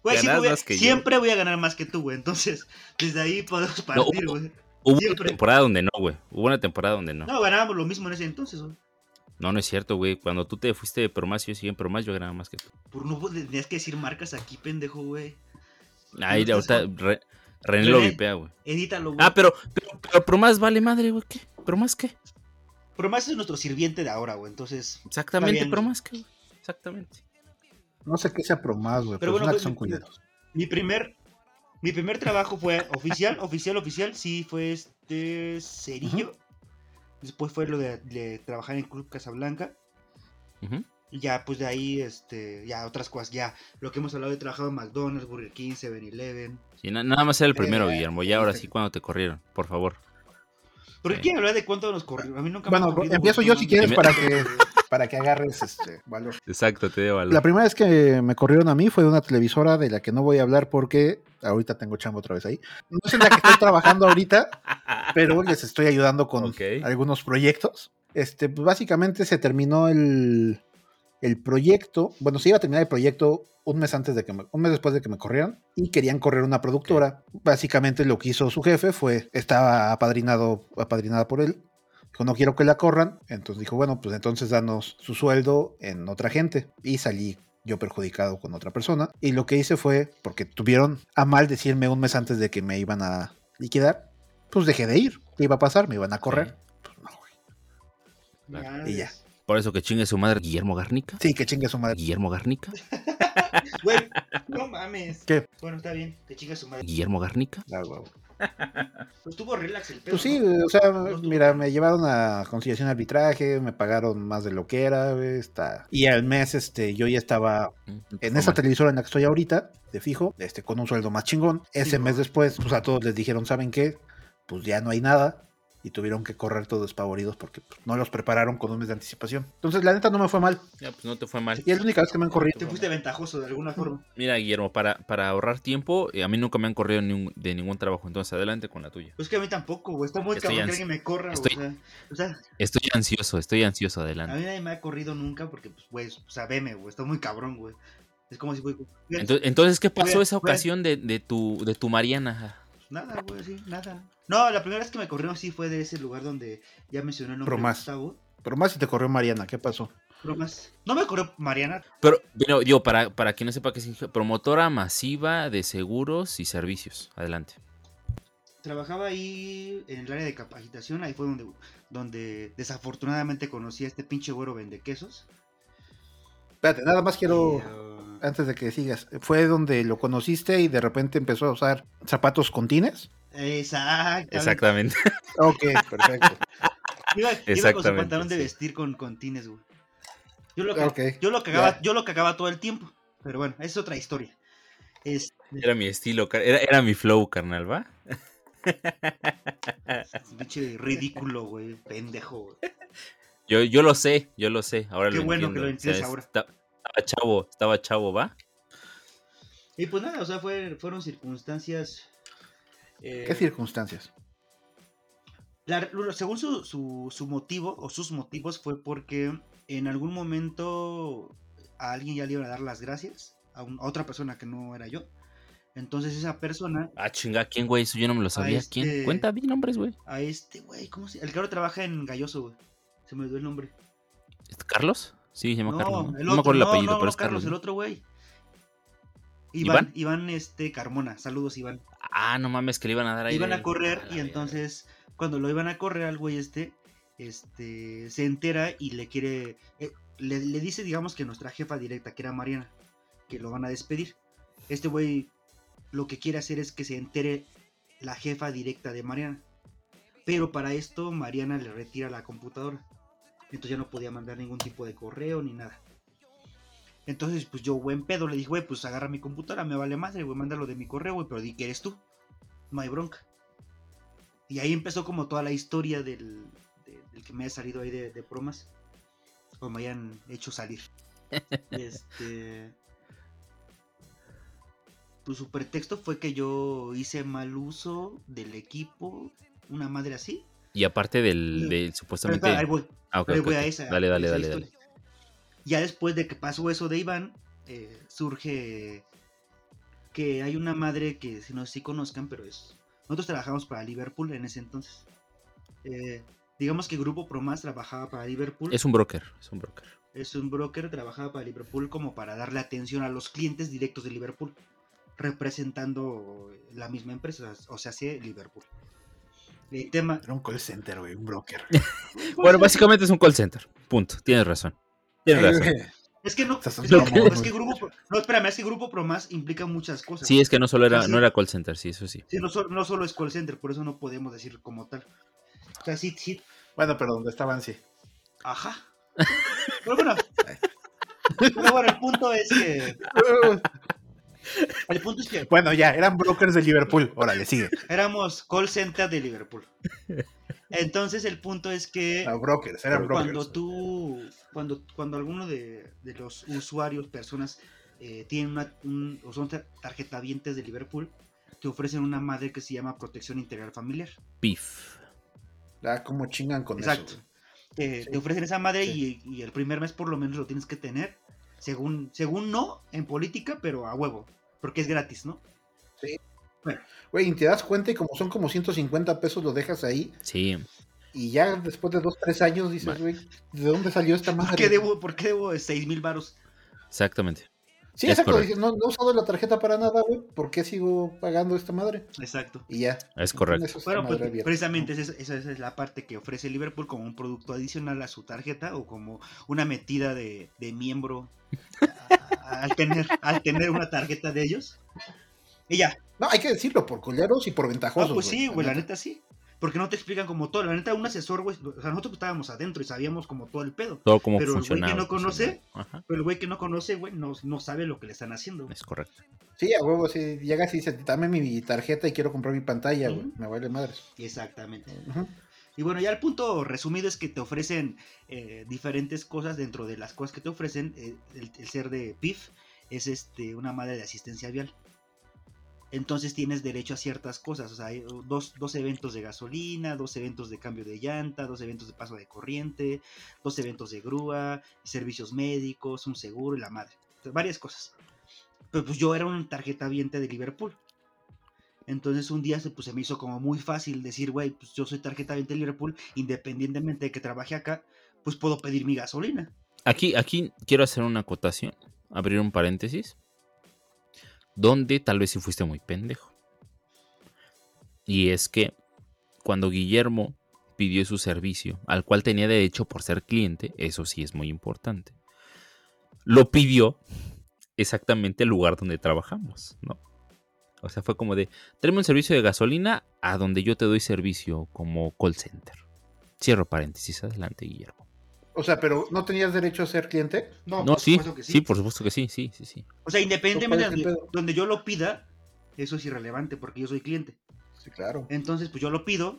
Güey, sí, Ganabas voy a- más que yo. siempre voy a ganar más que tú, güey. Entonces, desde ahí podemos partir, hubo- güey. Hubo una temporada donde no, güey. Hubo una temporada donde no. No, ganábamos lo mismo en ese entonces, güey. No, no es cierto, güey. Cuando tú te fuiste de Promas, yo seguí en Promas, yo ganaba más que tú. Por no tenías que decir marcas aquí, pendejo, güey. No estás ahorita Re- René lo vipea, güey. Edítalo, güey. Ah, pero, pero, pero Promas vale madre, güey. ¿Qué? ¿Promas qué? Pero más es nuestro sirviente de ahora, güey. Entonces, Exactamente, Promas güey. Exactamente. No sé qué sea promás, güey, pero, Pero bueno, que pues, son mi- mi primer, mi primer trabajo fue oficial, oficial, oficial. Sí, fue este cerillo. Después fue lo de, de trabajar en Club Casablanca. Ujú. Y ya, pues de ahí, este, ya otras cosas, ya. Lo que hemos hablado, he trabajado en McDonald's, Burger King, 7-Eleven. Sí, na- nada más era el primero, Eh, Guillermo. Ya ahora sí, cuando te corrieron, por favor. ¿Por qué Sí. quieren hablar de cuánto nos corrió? A mí nunca me Bueno, corrido, empiezo yo si quieres para que, para que agarres este valor. Exacto, te debo La primera vez que me corrieron a mí fue de una televisora de la que no voy a hablar porque ahorita tengo chamba otra vez ahí. No es en la que estoy trabajando ahorita, pero les estoy ayudando con algunos proyectos. Este, pues básicamente se terminó el, el proyecto. Bueno, se iba a terminar el proyecto un mes antes de que me- un mes después de que me corrieran y querían correr una productora. Básicamente lo que hizo su jefe fue, estaba apadrinado, apadrinada por él. Dijo, no quiero que la corran. Entonces dijo, bueno, pues entonces danos su sueldo en otra gente. Y salí yo perjudicado con otra persona. Y lo que hice fue, porque tuvieron a mal decirme un mes antes de que me iban a liquidar, pues dejé de ir. ¿Qué iba a pasar? Me iban a correr. Pues no, güey. Y ya. Por eso que chingue su madre Guillermo Garnica. Sí, que chingue su madre. Guillermo Garnica. Güey, no mames. ¿Qué? Bueno, está bien, que chinga su madre. Guillermo Garnica. Ah, huevo. Pues tuvo relax el pedo. Pues sí, o sea, mira, me llevaron a conciliación de arbitraje, me pagaron más de lo que era, está. Y al mes, este, yo ya estaba en esa televisora en la que estoy ahorita, de fijo, este, con un sueldo más chingón. Ese Sí, mes después, pues a todos les dijeron, ¿saben qué? Pues ya no hay nada. Y tuvieron que correr todos despavoridos porque pues, no los prepararon con un mes de anticipación. Entonces, la neta no me fue mal. Ya, pues no te fue mal. Y es la única vez que me han corrido. Te fuiste ventajoso de alguna forma. Mira, Guillermo, para, para ahorrar tiempo, eh, a mí nunca me han corrido ni un- de ningún trabajo, entonces adelante con la tuya. Pues que a mí tampoco, güey. Está muy Estoy cabrón que alguien me corra, estoy-. O sea, o sea, Estoy ansioso, estoy ansioso, a adelante. mí nadie me ha corrido nunca porque, pues, güey, o sea, veme, güey. Está muy cabrón, güey. Es como si, güey. Entonces, entonces, ¿qué pasó Güey, esa güey. ocasión de, de tu, de tu Mariana? Nada, güey, sí, nada. No, la primera vez que me corrieron sí fue de ese lugar donde ya mencioné el nombre de Promás. Gustavo. Pero más si te corrió Mariana, ¿qué pasó? Promás. No me corrió Mariana. Pero, bueno, digo, para, para quien no sepa qué significa, promotora masiva de seguros y servicios. Adelante. Trabajaba ahí en el área de capacitación. Ahí fue donde, donde desafortunadamente conocí a este pinche güero vende quesos. Espérate, nada más quiero, uh, antes de que sigas, ¿fue donde lo conociste y de repente empezó a usar zapatos con tines? Exactamente. Exactamente. Ok, perfecto. Iba, iba con su pantalón de sí. vestir con, con tines, güey. Yo lo, ca- Ok, yo lo cagaba, yo lo cagaba todo el tiempo. Pero bueno, esa es otra historia. Es, Era mi estilo, era, era mi flow, carnal, ¿va? pinche ridículo, güey. Pendejo, güey. Yo, yo lo sé, yo lo sé. Ahora Qué lo bueno entiendo. que lo entiendes es- ahora. esta- Estaba chavo, estaba chavo, ¿va? Y pues nada, o sea, fue- fueron circunstancias. Eh, ¿Qué circunstancias? la- según su, su, su motivo o sus motivos fue porque en algún momento a alguien ya le iban a dar las gracias a, un- a otra persona que no era yo. Entonces esa persona, Ah, chinga, ¿quién, güey? Eso yo no me lo sabía. este- ¿Quién? Cuenta, di nombres, güey. a este güey, ¿cómo se El que ahora trabaja en Galloso, güey. Se me olvidó el nombre. ¿Este ¿Carlos? Sí, se llama No, Carlos. ¿no? el No me otro, acuerdo el apellido, no, pero no, es Carlos. el ¿no? otro güey. ¿Iván? Iván, Iván, este, Carmona. Saludos, Iván. Ah, no mames, que le iban a dar ahí. iban a correr y entonces cuando lo iban a correr al güey este, este se entera y le quiere, eh, le, le dice digamos que nuestra jefa directa, que era Mariana, que lo van a despedir. Este güey lo que quiere hacer es que se entere la jefa directa de Mariana. Pero para esto Mariana le retira la computadora. Entonces ya no podía mandar ningún tipo de correo ni nada. Entonces, pues yo, buen pedo, le dije, güey, pues agarra mi computadora, me vale madre, güey, mándalo de mi correo, güey, pero di que eres tú. No hay bronca. Y ahí empezó como toda la historia del, de- del que me haya salido ahí de, de bromas. O me hayan hecho salir. este. Pues su pretexto fue que yo hice mal uso del equipo, una madre así. Y aparte del, del Pero supuestamente. espera, ahí voy. Ah, ok, Ahí ok, voy a esa- Dale, dale, esa dale, dale. Ya después de que pasó eso de Iván, eh, surge que hay una madre que si no sé si conozcan, pero es... Nosotros trabajamos para Liverpool en ese entonces. Eh, digamos que Grupo Promás trabajaba para Liverpool. Es un broker, es un broker. es un broker, trabajaba para Liverpool como para darle atención a los clientes directos de Liverpool, representando la misma empresa, o sea, sí, Liverpool. El tema... Era un call center, güey, un broker. Bueno, básicamente es un call center. Punto. Tienes razón. Tienes razón. Es que no, Estás es que. Grupo... No, espérame, es que Grupo Promás implica muchas cosas. Sí, es que no solo era, Sí. no era call center, sí, eso sí. Sí, no, so- no solo es call center, por eso no podemos decir como tal. O sea, sí, sí, Bueno, pero donde estaban, sí. ajá. Pero bueno. Pero bueno, el punto es que. El punto es que Bueno, ya, eran brokers de Liverpool. Órale, sigue. éramos call center de Liverpool. Entonces el punto es que Ah, brokers, eran brokers. cuando tú, cuando, cuando alguno de, de los usuarios, personas, eh, tienen una, un, o son tar- tarjetavientes de Liverpool, te ofrecen una madre que se llama protección integral familiar. Pif. Ah, como chingan con Exacto. eso. te, Sí. te ofrecen esa madre Sí. y, y el primer mes por lo menos lo tienes que tener. Según, según no en política, pero a huevo. Porque es gratis, ¿no? Güey, y te das cuenta y como son como 150 pesos lo dejas ahí Sí. Y ya después de 2, 3 años dices, güey, ¿de dónde salió esta madre? ¿Por qué debo, por qué debo 6 mil varos? Exactamente. Sí, Es exacto. correcto. No, no he usado la tarjeta para nada, güey. ¿Por qué sigo pagando esta madre? Exacto. Y ya. Es correcto. Esta Bueno, pues abierta, precisamente esa, es- esa es la parte que ofrece Liverpool como un producto adicional a su tarjeta o como una metida de, de miembro a- a- al, tener, al tener una tarjeta de ellos. Y ya, No, hay que decirlo, por culeros y por Ah, ventajosos. pues sí, güey, la neta sí. Porque no te explican como todo. La neta, un asesor, güey. O sea, nosotros estábamos adentro y sabíamos como todo el pedo. Todo como Pero el güey que no conoce- Pero el güey que no conoce, güey, no, no sabe lo que le están haciendo. es correcto. Sí, a huevo, sí. Llegas y dices, dame mi tarjeta y quiero comprar mi pantalla, güey. Me vale madres. Exactamente. Y bueno, ya el punto resumido es que te ofrecen eh, diferentes cosas dentro de las cosas que te ofrecen. eh, el, el ser de PIF es este una madre de asistencia vial. Entonces tienes derecho a ciertas cosas. O sea, hay dos, dos eventos de gasolina, dos eventos de cambio de llanta, dos eventos de paso de corriente, dos eventos de grúa, servicios médicos, un seguro y la madre. Varias cosas. Pero pues yo era una tarjeta viente de Liverpool. Entonces un día se, pues, se me hizo como muy fácil decir, güey, pues yo soy tarjeta viente de Liverpool, independientemente de que trabaje acá, pues puedo pedir mi gasolina. Aquí, aquí quiero hacer una acotación, abrir un paréntesis, donde tal vez si fuiste muy pendejo. Y es que cuando Guillermo pidió su servicio, al cual tenía derecho por ser cliente, eso sí es muy importante, lo pidió exactamente el lugar donde trabajamos, ¿no? O sea, fue como de, tráeme un servicio de gasolina a donde yo te doy servicio como call center. Cierro paréntesis, adelante, Guillermo. O sea, pero ¿no tenías derecho a ser cliente? No, No, por sí, supuesto que sí, por supuesto que sí, sí, sí, sí. O sea, independientemente de ¿Cuál es el donde, yo lo pida, eso es irrelevante porque yo soy cliente. Sí, claro. Entonces, pues yo lo pido,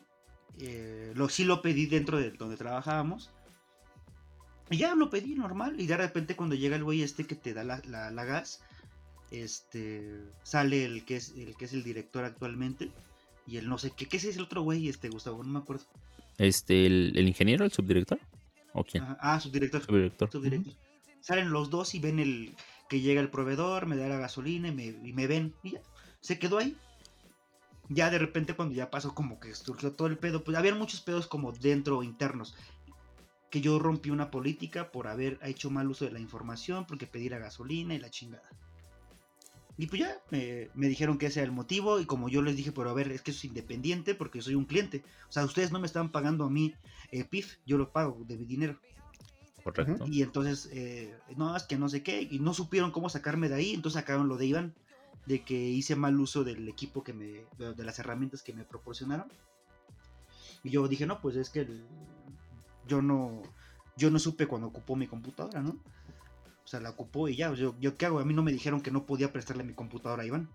eh, lo, sí lo pedí dentro de donde trabajábamos. Y ya lo pedí normal. Y de repente cuando llega el güey este que te da la, la- la gas, este sale el que es el que es el director actualmente. Y el no sé qué, ¿qué es el otro güey, este Gustavo? No me acuerdo. Este, el, el ingeniero, el subdirector. ¿O quién? Ajá, Ah, subdirector. Subdirector. subdirector. Salen los dos y ven el que llega el proveedor, me da la gasolina y me, y me ven. Y ya, se quedó ahí. Ya de repente cuando ya pasó como que surgió todo el pedo, pues había muchos pedos como dentro internos. Que yo rompí una política por haber hecho mal uso de la información, porque pedí la gasolina y la chingada. Y pues ya, me, me dijeron que ese era el motivo y como yo les dije, pero a ver, es que eso es independiente porque yo soy un cliente. O sea, ustedes no me están pagando a mí eh, PIF, yo lo pago de mi dinero. Correcto. Y entonces, eh, no, es que no sé qué, y no supieron cómo sacarme de ahí, entonces sacaron lo de Iván, de que hice mal uso del equipo que me, de, las herramientas que me proporcionaron. Y yo dije, no, pues es que el- yo no, yo no supe cuando ocupó mi computadora, ¿no? O sea, la ocupó y ya, yo, yo qué hago, a mí no me dijeron que no podía prestarle mi computadora a Iván.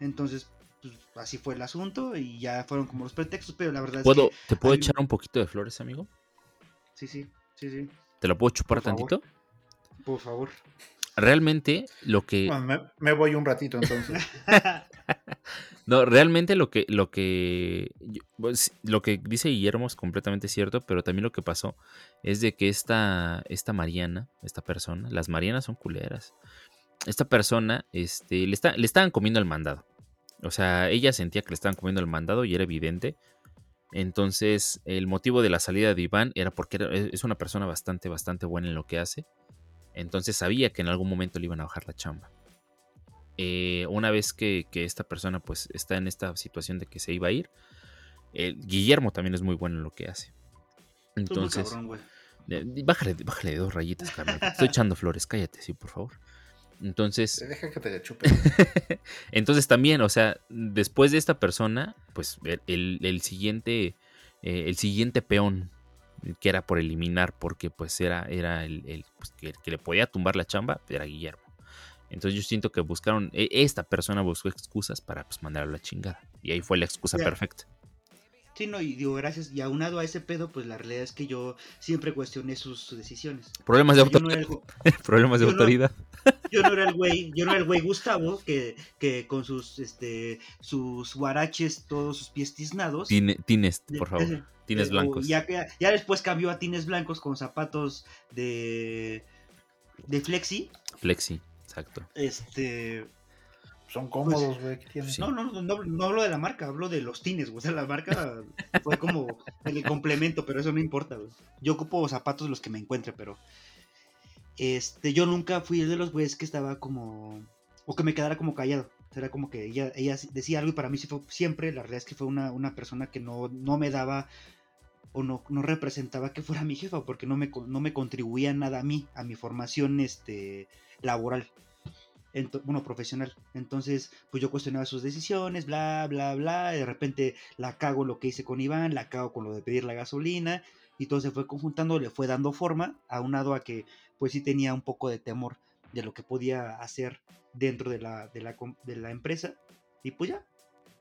Entonces, pues así fue el asunto y ya fueron como los pretextos, pero la verdad es ¿Puedo, que... ¿Te puedo hay- echar un poquito de flores, amigo? Sí, sí, sí, sí, ¿Te lo puedo chupar Por favor. tantito? por favor. Realmente lo que... Bueno, me, me voy un ratito entonces. No, realmente lo que, lo que, pues, lo que dice Guillermo es completamente cierto, pero también lo que pasó es de que esta, esta Mariana, esta persona, las Marianas son culeras. Esta persona, este, le, está, le estaban comiendo el mandado. O sea, ella sentía que le estaban comiendo el mandado y era evidente. Entonces, el motivo de la salida de Iván era porque era- es una persona bastante, bastante buena en lo que hace. Entonces sabía que en algún momento le iban a bajar la chamba eh, una vez que, que esta persona pues está en esta situación de que se iba a ir, eh, Guillermo también es muy bueno en lo que hace. Entonces, cabrón, güey. eh, bájale, bájale de dos rayitas, carnal. Estoy echando flores, cállate, sí, por favor. Entonces, Deja que te la chupe. entonces también, o sea, después de esta persona, pues el, el- el siguiente, eh, el siguiente peón que era por eliminar, porque pues era, era el, el, pues, que, que le podía tumbar la chamba, era Guillermo. Entonces yo siento que buscaron, e- esta persona buscó excusas para pues mandarlo a la chingada. Y ahí fue la excusa perfecta. Sí, no, y digo, gracias. Y aunado a ese pedo, pues la realidad es que yo siempre cuestioné sus, sus decisiones. Problemas de no autoridad. era el, Problemas de yo no- autoridad. yo no era el güey, yo no era el güey Gustavo que, que con sus este sus guaraches, todos sus pies tiznados. Tine- Tines, por favor. Tines blancos. Ya, ya después cambió a tines blancos con zapatos de de flexi. Flexi, exacto. Este, Son cómodos, güey. no, no, no, no hablo de la marca, hablo de los tines, güey. O sea, la marca fue como el complemento, pero eso no importa, güey. Yo ocupo zapatos los que me encuentre, pero este, yo nunca fui el de los güeyes que estaba como o que me quedara como callado. O sea, Era como que ella, ella decía algo y para mí sí fue siempre, la realidad es que fue una, una persona que no, no me daba o no, no representaba que fuera mi jefa porque no me, no me contribuía nada a mí, a mi formación este, laboral. bueno, profesional. Entonces, pues yo cuestionaba sus decisiones, bla, bla, bla. De repente la cago lo que hice con Iván, la cago con lo de pedir la gasolina. Y todo se fue conjuntando, le fue dando forma, aunado a que pues sí tenía un poco de temor de lo que podía hacer dentro de la, de la, de la empresa. Y pues ya,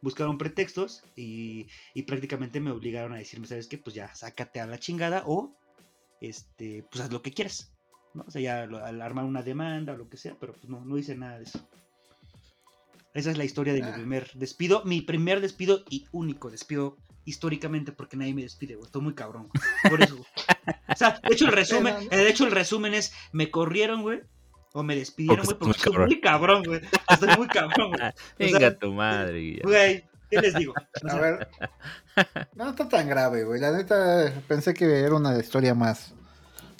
buscaron pretextos y, y prácticamente me obligaron a decirme, ¿sabes qué? Pues ya, sácate a la chingada o, este, pues haz lo que quieras. ¿no? O sea, ya al armar una demanda o lo que sea, pero pues no, no hice nada de eso. Esa es la historia de mi Ah. primer despido, mi primer despido y único despido históricamente porque nadie me despide, güey. Estoy muy cabrón, güey. Por eso, güey. O sea, de hecho el resumen, eh, de hecho el resumen es me corrieron, güey, o me despidieron, Porque güey, porque muy estoy muy cabrón, güey. Estoy muy cabrón, güey. O Venga sea, tu madre. Güey, ¿qué les digo? O A ver. No está tan grave, güey. La neta, pensé que era una historia más,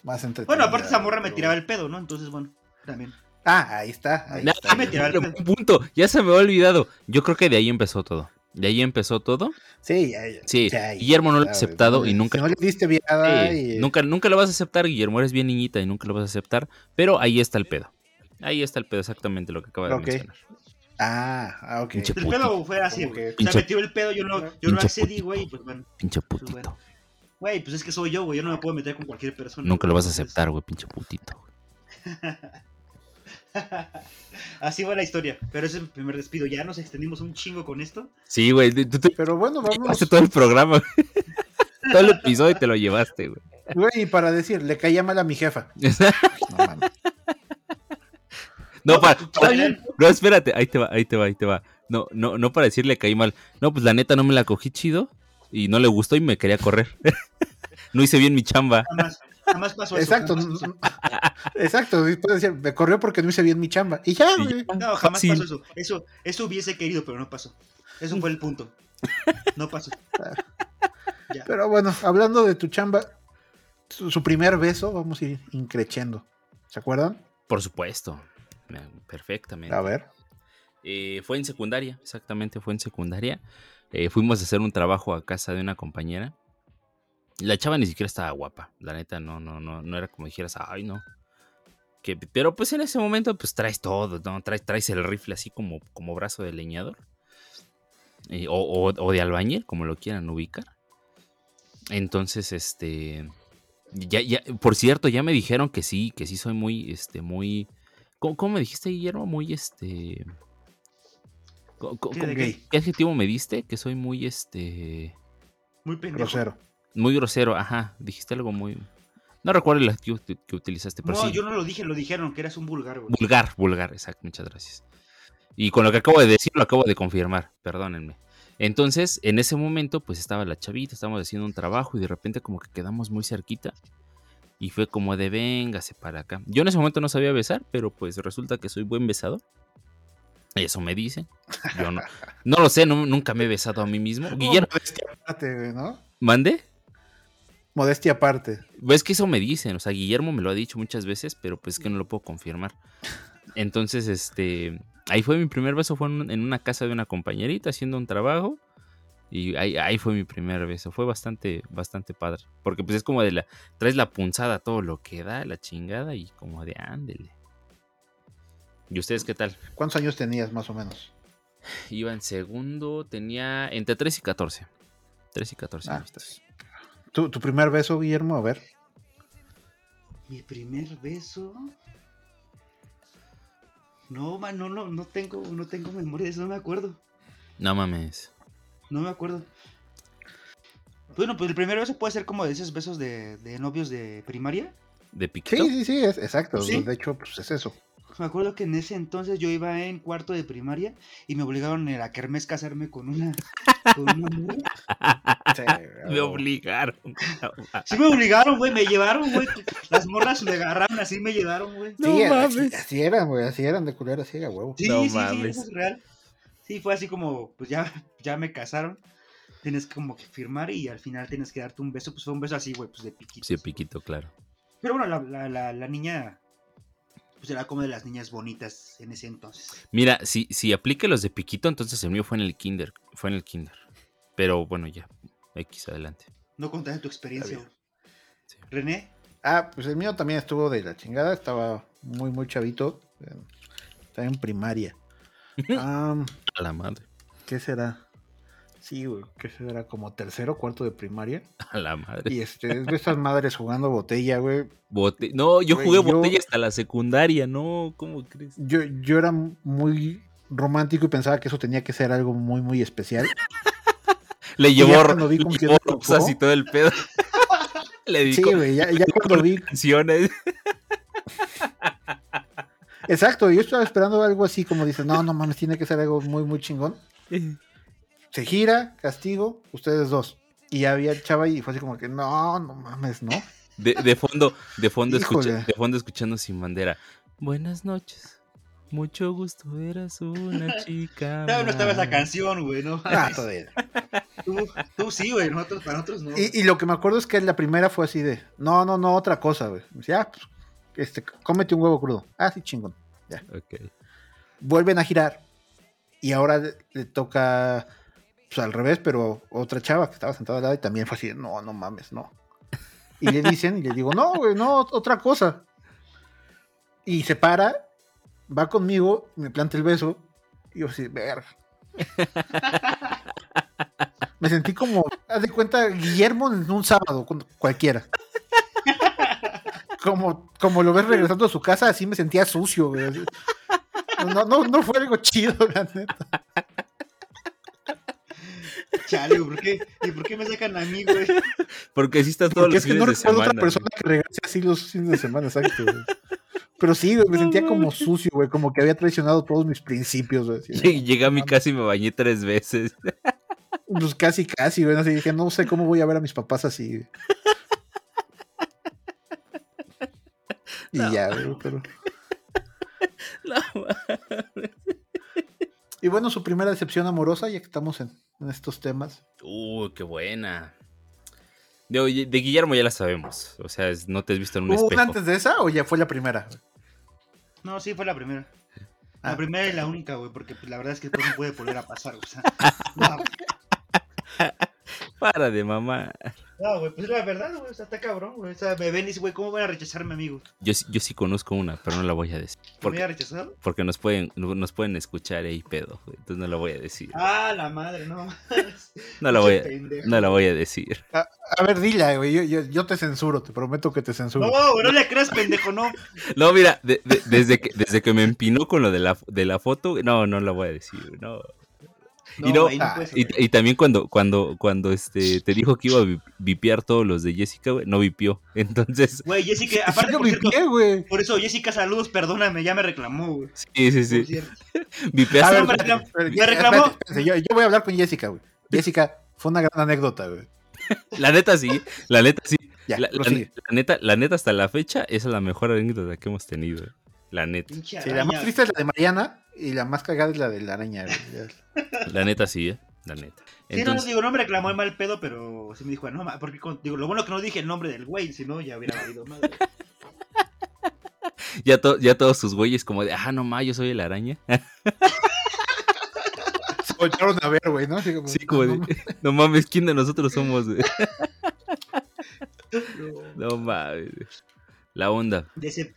más entretenida. Bueno, aparte esa morra me tiraba el pedo, ¿no? Entonces, bueno, también. Ah, ahí está. Ahí No, está. me tiraba el pedo. punto, ya se me había olvidado. Yo creo que de ahí empezó todo. De ahí empezó todo. Sí, ya, ya. Sí, Ya, Guillermo no lo ha aceptado y nunca- no le diste viada Sí, y... nunca, nunca lo vas a aceptar, Guillermo. Eres bien niñita y nunca lo vas a aceptar. Pero ahí está el pedo. Ahí está el pedo, exactamente lo que acaba de mencionar. Ah, ah, ok. Pinche El pedo fue así, güey. que- O sea, Pinche- me tiró el pedo, yo no, yo no accedí, güey, y pues bueno. Pinche Pues putito. Güey, pues es que soy yo, güey. Yo no me puedo meter con cualquier persona. Nunca lo vas a aceptar, güey, pinche putito. Así va la historia. Pero ese es mi primer despido. Ya nos extendimos un chingo con esto. Sí, güey, tú Pero bueno, vamos. llevaste todo el programa. todo el episodio te lo llevaste, güey. Güey, y para decir, le caía mal a mi jefa. No mames. No, para, pues, para- no, espérate, ahí te va, ahí te va, ahí te va. No, no, no para decirle caí mal. No, pues la neta no me la cogí chido y no le gustó y me quería correr. no hice bien mi chamba. Jamás, jamás pasó eso. Exacto. jamás. Exacto. puedes decir, me corrió porque no hice bien mi chamba. Y ya, güey. No, jamás fácil. pasó eso. eso. Eso hubiese querido, pero no pasó. Eso fue el punto. No pasó. Ya. Pero bueno, hablando de tu chamba, su, su primer beso, vamos a ir increciendo. ¿Se acuerdan? Por supuesto. Me- Perfectamente. A ver. Eh, fue en secundaria, exactamente, fue en secundaria. Eh, fuimos a hacer un trabajo a casa de una compañera. La chava ni siquiera estaba guapa, la neta, no, no, no, no era como dijeras, ay, no. Que, pero pues en ese momento, pues traes todo, ¿no? Traes, traes el rifle así como, como brazo de leñador. Eh, o, o- o de albañil, como lo quieran ubicar. Entonces, este. Ya, ya, por cierto, ya me dijeron que sí, que sí soy muy, este, muy. ¿Cómo, cómo me dijiste, Guillermo? Muy este. ¿Qué adjetivo me diste? Que soy muy este. Muy pendejo. Grosero. Muy grosero, ajá. Dijiste algo muy. No recuerdo el adjetivo que, que utilizaste, pero No, sí. yo no lo dije, lo dijeron, que eras un vulgar, güey. Vulgar, vulgar, exacto, muchas gracias. Y con lo que acabo de decir, lo acabo de confirmar, perdónenme. Entonces, en ese momento, pues estaba la chavita, estábamos haciendo un trabajo y de repente como que quedamos muy cerquita. Y fue como de véngase para acá. Yo en ese momento no sabía besar, pero pues resulta que soy buen besador. Eso me dicen. Yo no, no lo sé, no- nunca me he besado a mí mismo. Guillermo, ¿no? ¿mande? Modestia aparte. Ves que eso me dicen, o sea, Guillermo me lo ha dicho muchas veces, pero pues que no lo puedo confirmar. Entonces, este, ahí fue mi primer beso, fue en, una casa de una compañerita haciendo un trabajo y ahí, ahí fue mi primer beso, fue bastante, bastante padre, porque pues es como de la, traes la punzada, todo lo que da, la chingada y como de ándele. ¿Y ustedes qué tal? ¿Cuántos años tenías más o menos? Iba en segundo, tenía entre 3 y 14. 3 y 14 Ah. ¿Tu, tu primer beso, Guillermo? A ver. Mi primer beso. No, man, no, no, no tengo, no tengo memoria de eso, no me acuerdo. No mames. No me acuerdo. Bueno, pues el primer beso puede ser como de esos besos de, de novios de primaria. ¿De piquito? Sí, sí, sí, es, exacto. ¿Sí? De hecho, pues es eso. Me acuerdo que en ese entonces yo iba en cuarto de primaria y me obligaron en la kermés casarme con una, con una morra. Sí, Me obligaron. Sí me obligaron, güey, me llevaron, güey. Las morras me agarraron así, me llevaron, güey. No Sí, así, mames. así eran, güey. Así eran de culera ciega, huevo. Sí, No sí, sí, mames. eso es real. Sí, fue así como, pues ya, ya me casaron. Tienes como que firmar y al final tienes que darte un beso. Pues fue un beso así, güey, pues de piquito. Sí, piquito, claro. Pero bueno, la, la, la, la niña, pues era como de las niñas bonitas en ese entonces. Mira, si, si aplique los de piquito, entonces el mío fue en el kinder. Fue en el kinder. Pero bueno, ya. X adelante. No contaste tu experiencia. Sí. René, Ah, pues el mío también estuvo de la chingada. Estaba muy, muy chavito. Estaba en primaria. Am, A la madre. ¿Qué será? Sí, güey, ¿qué será? Como tercero cuarto de primaria. A la madre. Y este, es de estas madres jugando botella, güey. Bote- No, yo Güey, jugué yo- botella hasta la secundaria, ¿no? ¿Cómo crees? Yo, yo era muy romántico y pensaba que eso tenía que ser algo muy, muy especial. Le llevó, le llevó rosas y todo el pedo. Le Sí, dijo güey, ya, ya cuando vi. canciones. Exacto, yo estaba esperando algo así como dices, no, no mames, tiene que ser algo muy, muy chingón. Se gira, castigo, ustedes dos. Y ya había el chava y fue así como que, no, no mames, no. De, de fondo, de fondo, escucha- de fondo escuchando sin bandera. Buenas noches. Mucho gusto, eras una chica. No, no estaba esa más". canción, güey, no. Ah, todavía. Tú, tú sí, güey, nosotros, para nosotros no. Y, y lo que me acuerdo es que la primera fue así de, no, no, no, otra cosa, güey. Ah, pues, este, cómete un huevo crudo. Ah, sí, chingón. Ok. Vuelven a girar. Y ahora le, le toca, pues al revés, pero otra chava que estaba sentada al lado y también fue así, no, no mames, no. Y le dicen, y le digo, no, güey, no, otra cosa. Y se para, va conmigo, me planta el beso, y yo así, verga. Me sentí como, haz de cuenta, Guillermo en un sábado, cualquiera. Como, como lo ves regresando a su casa, así me sentía sucio, güey. No, no, no fue algo chido, la neta. Chale, güey, ¿por qué? ¿Y por qué me sacan a mí, güey? Porque sí está todos Porque los es que fines no de recuerdo semana. otra persona que regrese así los fines de semana, exacto, güey. Pero sí, güey, me sentía como sucio, güey, como que había traicionado todos mis principios, güey. así Llegué a mi casa y me bañé tres veces. Pues casi, casi, güey. Así dije, no sé cómo voy a ver a mis papás así. güey. Y ya, güey, pero. Y bueno, su primera decepción amorosa, ya que estamos en, en estos temas. Uy, qué buena. De, Guillermo ya la sabemos. O sea, es- no te has visto en un ¿Hubo una espejo. antes de esa o ya fue la primera? No, sí, fue la primera. La Ah. primera y la única, güey, porque la verdad es que después no puede volver a pasar, o sea. No, Para de mamá. no, güey, pues es la verdad, güey, o sea, está cabrón, güey. O sea, me ven y dicen, güey, ¿cómo van a rechazarme, amigo? Yo, sí- yo sí conozco una, pero no la voy a decir. ¿Me voy Porque, a rechazar? porque nos pueden, nos pueden escuchar ahí pedo. güey, Entonces no la voy a decir. Ah, la madre, no. No la voy a, no la voy a decir. A ver, dila, güey. Yo, yo, yo te censuro, te prometo que te censuro. No, güey, no le creas, pendejo, no. No, mira, de- de- desde, que, desde que me empinó con lo de la, de la foto, no, no la voy a decir. No. Y no- Y, también cuando, cuando, cuando este, te dijo que iba a vi- vipear todos los de Jessica, güey, no vipió. Entonces, Güey, Jessica, Sí, aparte, por cierto, vipié, güey. por eso, Jessica, saludos, perdóname, ya me reclamó, güey. sí, sí, sí. Vipeaste- A ver, me reclamó. espérate, Me espérate, reclamó. espérate, yo, yo voy a hablar con Jessica, güey. Jessica, fue una gran anécdota, güey. La neta sí, la neta sí. Ya, La, la- prosigue. la neta, la neta hasta la fecha, esa es la mejor anécdota que hemos tenido. La neta. Sí, la más triste es la de Mariana y la más cagada es la de la araña. La neta sí, ¿eh? La neta. Sí, no, Entonces, digo, no me reclamó el mal pedo, pero sí me dijo, no, porque con- digo, lo bueno que no dije el nombre del güey, si no ya hubiera valido madre. ya, to- ya todos sus güeyes como de, ah, no ma, yo soy la araña. Se a ver, güey, ¿no? Así como, Sí, como no, de, no mames, ¿quién de nosotros somos? güey? No mames. La onda. Decep-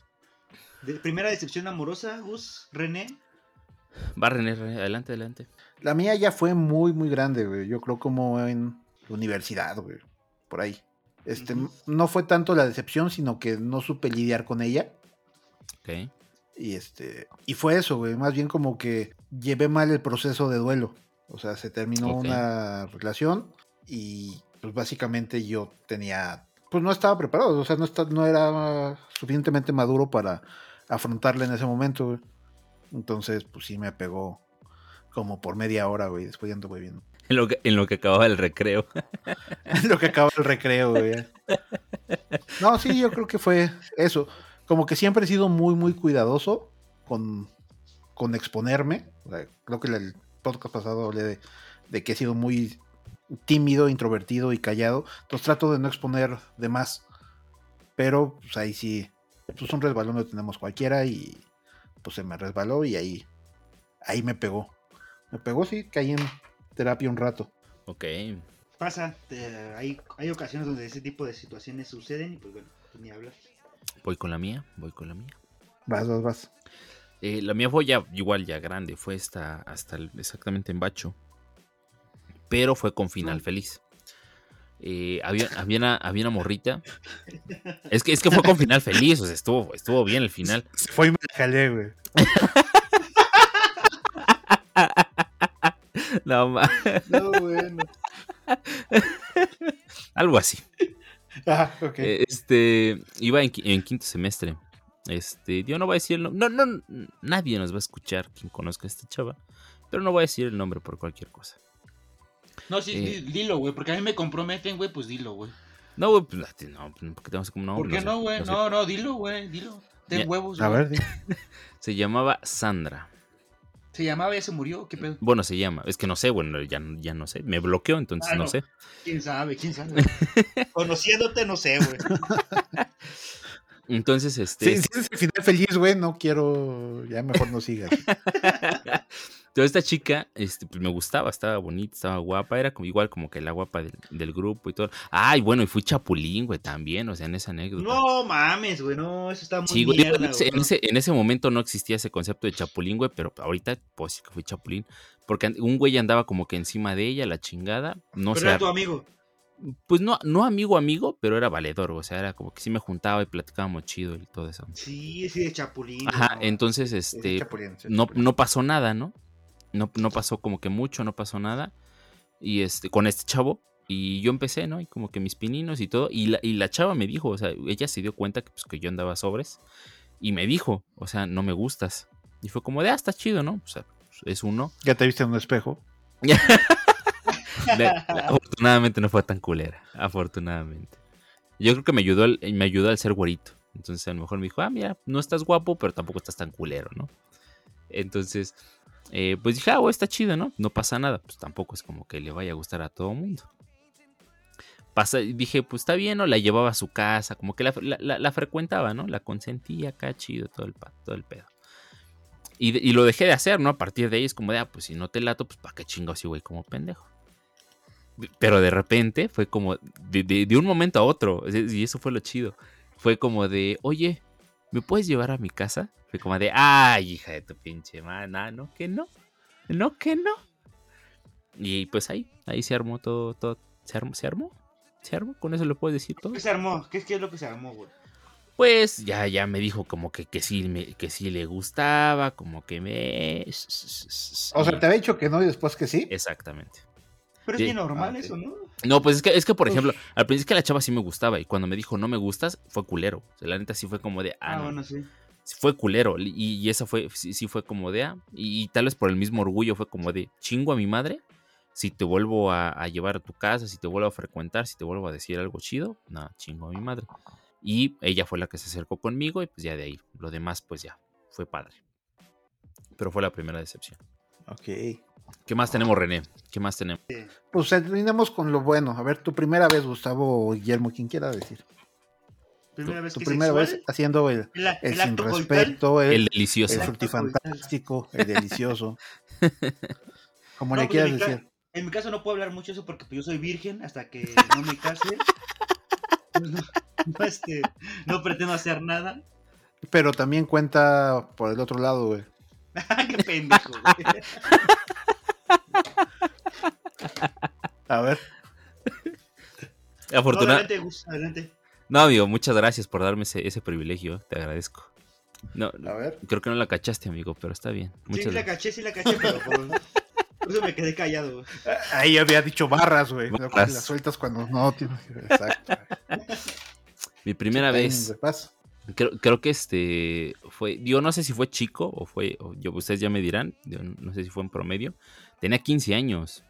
de- primera decepción amorosa, Gus, René. Va René, René, adelante, adelante. La mía ya fue muy, muy grande, güey. Yo creo como en la universidad, güey. Por ahí. Este, no fue tanto la decepción, sino que no supe lidiar con ella. Ok. Y este, y fue eso, güey. Más bien como que llevé mal el proceso de duelo. O sea, se terminó una relación y pues básicamente yo tenía, pues no estaba preparado. O sea, no, esta- no era suficientemente maduro para afrontarla en ese momento, güey. Entonces, pues sí me pegó como por media hora, güey. Después ya ando muy bien. En lo que, en lo que acababa el recreo. Lo que acaba el recreo, güey. No, sí, yo creo que fue eso. Como que siempre he sido muy, muy cuidadoso con, con exponerme. O sea, creo que el podcast pasado hablé de, de que he sido muy tímido, introvertido y callado. Entonces trato de no exponer de más. Pero pues ahí sí, pues un resbalón lo tenemos cualquiera y pues se me resbaló y ahí, ahí me pegó. Me pegó, sí, caí en terapia un rato. Ok. Pasa, te- hay, hay ocasiones donde ese tipo de situaciones suceden y pues bueno, pues, ni hablar. Voy con la mía, voy con la mía. Vas, vas, vas. Eh, la mía fue ya igual, ya grande, fue hasta, hasta el- exactamente en Bacho. Pero fue con final feliz. Eh, había, había, una, había una morrita. Es que, es que fue con final feliz, o sea, estuvo, estuvo bien el final. Se fue y me jalé, güey. No, ma- No, bueno. algo así. Ah, ok. Eh, Este, iba en quinto semestre. Este, yo no voy a decir el nombre. No, no, nadie nos va a escuchar quien conozca a esta chava. Pero no voy a decir el nombre por cualquier cosa. No, sí, Eh. di- dilo, güey, porque a mí me comprometen, güey, pues dilo, güey. No, güey, pues, no, porque tenemos como no. ¿Por qué no, güey? sé. No, no, dilo, güey, dilo. Ten Ya. huevos, A güey. ver. Se llamaba Sandra. ¿Se llamaba, ya se murió? ¿Qué pedo? Bueno, se llama. Es que no sé, bueno, ya, ya no sé. Me bloqueó, entonces Ah, no no. sé. ¿Quién sabe? ¿Quién sabe? Conociéndote, no sé, güey. Entonces, este. Sí, sí, es el final feliz, güey. No quiero. Ya mejor no sigas. Toda esta chica, este, pues me gustaba, estaba bonita, estaba guapa, era como, igual como que la guapa del, del grupo y todo. Ay, bueno, y fui chapulín, güey, también, o sea, en esa anécdota. No mames, güey, no, eso está muy Sí, güey, mierda, en, ese, güey. en ese- en ese momento no existía ese concepto de chapulín, güey, pero ahorita, pues sí que fui chapulín. Porque un güey andaba como que encima de ella, la chingada. No Pero sé. era tu amigo. Pues no, no amigo, amigo, pero era valedor, o sea, era como que sí me juntaba y platicábamos chido y todo eso. Sí, sí, de chapulín. Ajá, no. entonces, este, Chapulín, no, no pasó nada, ¿no? ¿No? No pasó como que mucho, no pasó nada. Y este, con este chavo, y yo empecé, ¿no? Y como que mis pininos y todo. Y la, y la chava me dijo, o sea, ella se dio cuenta que, pues, que yo andaba sobres. Y me dijo, o sea, no me gustas. Y fue como de, ah, está chido, ¿no? O sea, es uno. Ya te viste en un espejo. Le- afortunadamente no fue tan culera. Afortunadamente. Yo creo que me ayudó, al- me ayudó al ser güerito. Entonces a lo mejor me dijo, ah, mira, no estás guapo, pero tampoco estás tan culero, ¿no? Entonces, eh, pues dije, ah, güey, está chido, ¿no? No pasa nada. Pues tampoco es como que le vaya a gustar a todo mundo. Pasa, dije, pues está bien, ¿no? La llevaba a su casa, como que la, la- frecuentaba, ¿no? La consentía acá, chido, todo el, todo el pedo. Y, y lo dejé de hacer, ¿no? A partir de ahí es como de, ah, pues si no te lato, pues para qué chingo así, güey, como pendejo. Pero de repente fue como de, de- un momento a otro, y eso fue lo chido. Fue como de, oye, ¿me puedes llevar a mi casa? Fue como de, ay, hija de tu pinche mana, no, que no, no, que no. Y pues ahí, ahí se armó todo, todo, se armó, se armó, se armó, con eso le puedes decir todo. ¿Qué se armó? ¿Qué, qué es lo que se armó, güey? Pues ya, ya me dijo como que, que sí me, que sí le gustaba, como que me. O sea, te había dicho que no y después que sí. Exactamente. Pero Sí. es bien normal Ah, eso, ¿no? No, pues es que, es que por Uf. ejemplo, al principio es que la chava sí me gustaba y cuando me dijo no me gustas, fue culero. O sea, la neta sí fue como de, ah, Ah, no, bueno, sí. sí fue culero. Y, y eso fue, sí, sí fue como de, ah, y, y tal vez por el mismo orgullo fue como de, chingo a mi madre, si te vuelvo a, a llevar a tu casa, si te vuelvo a frecuentar, si te vuelvo a decir algo chido, no, chingo a mi madre. Y ella fue la que se acercó conmigo y pues ya de ahí, lo demás pues ya, fue padre. Pero fue la primera decepción. Ok. ¿Qué más tenemos, René? ¿Qué más tenemos? Pues terminemos con lo bueno. A ver, tu primera vez, Gustavo o Guillermo, quien quiera decir. Primera Tu, vez tu que primera sexual, vez haciendo el, El, el el sin respeto, el, El el, delicioso. Exacto. frutifantástico, el delicioso. Como No, le pues, quieras en decir. En mi caso no puedo hablar mucho de eso porque pues, yo soy virgen hasta que no me case. Pues, no, no, este, no pretendo hacer nada. Pero también cuenta por el otro lado, güey. Qué pendejo, güey. A ver. No, Afortuna- adelante. No, amigo, muchas gracias por darme ese, ese privilegio. Te agradezco. No, A ver. creo que no la cachaste, amigo, pero está bien. Muchas Sí, la caché, sí la caché, pero por, por eso me quedé callado. güey. Ahí había dicho barras, güey. Barras. Las sueltas cuando no tienes. Exacto. Mi primera Timing, vez, creo, creo que este fue, yo no sé si fue chico o fue, o yo, ustedes ya me dirán, yo no sé si fue en promedio. Tenía 15 años.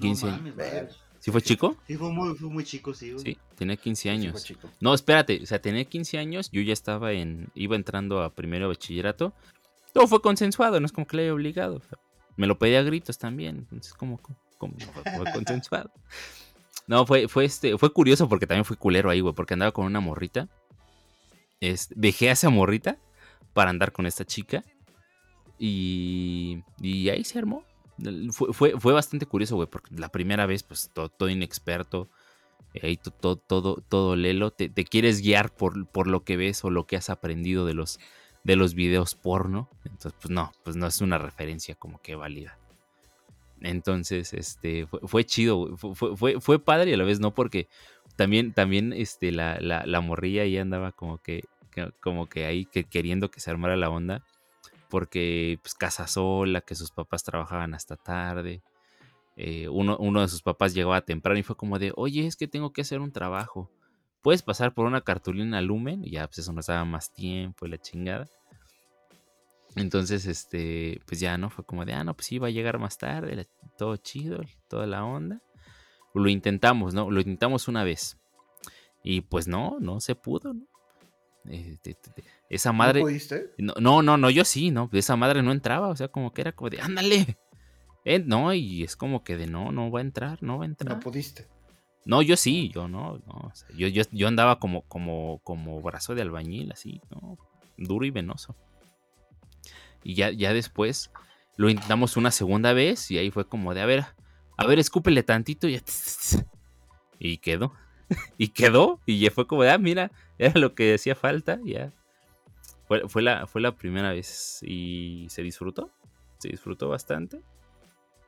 15 no años. mames. ¿Sí fue chico? Sí, fue muy, fue muy chico, sí. güey. Sí, tenía 15 Sí, fue años. chico. No, espérate, o sea, tenía 15 años, yo ya estaba en, iba entrando a primero de bachillerato. Todo fue consensuado, no es como que le haya obligado. o sea, me lo pedía a gritos también, entonces como, como, fue, fue consensuado. No, fue, fue este, fue curioso porque también fue culero ahí, güey, porque andaba con una morrita. Este, dejé a esa morrita para andar con esta chica. Y, y ahí se armó. Fue, fue, bastante curioso, güey, porque la primera vez, pues, todo, todo inexperto. To- todo, todo, todo lelo. Te, te quieres guiar por, por lo que ves o lo que has aprendido de los, de los videos porno. Entonces, pues no, pues no es una referencia como que válida. Entonces, este, fue, chido, fue, fue, padre y a la vez no, porque también, también, este, la, la, la morrilla ahí andaba como que, como que ahí que queriendo que se armara la onda, porque, pues, casa sola, que sus papás trabajaban hasta tarde. eh, uno, uno de sus papás llegaba temprano y fue como de, oye, es que tengo que hacer un trabajo. ¿Puedes pasar por una cartulina Lumen? Ya, pues eso nos daba más tiempo y la chingada. Entonces, este, pues ya, ¿no? Fue como de, ah, no, pues sí, va a llegar más tarde, todo chido, toda la onda. Lo intentamos, ¿no? Lo intentamos una vez. Y pues no, no se pudo, ¿no? Eh, esa madre... ¿No pudiste? No, no, yo sí, ¿no? Esa madre no entraba, o sea, como que era como de, ándale. Eh, no, y es como que de, no, no va a entrar, no va a entrar. No pudiste. No, yo sí, yo no, no. o sea, yo, yo, yo andaba como, como, como brazo de albañil, así, ¿no? Duro y venoso. Y ya, ya después lo intentamos una segunda vez y ahí fue como de, a ver, a ver, escúpele tantito y ya. Y quedó. Y quedó. Y ya fue como ah, mira, era lo que hacía falta, ya. Fue, fue, la, fue la primera vez y se disfrutó. Se disfrutó bastante.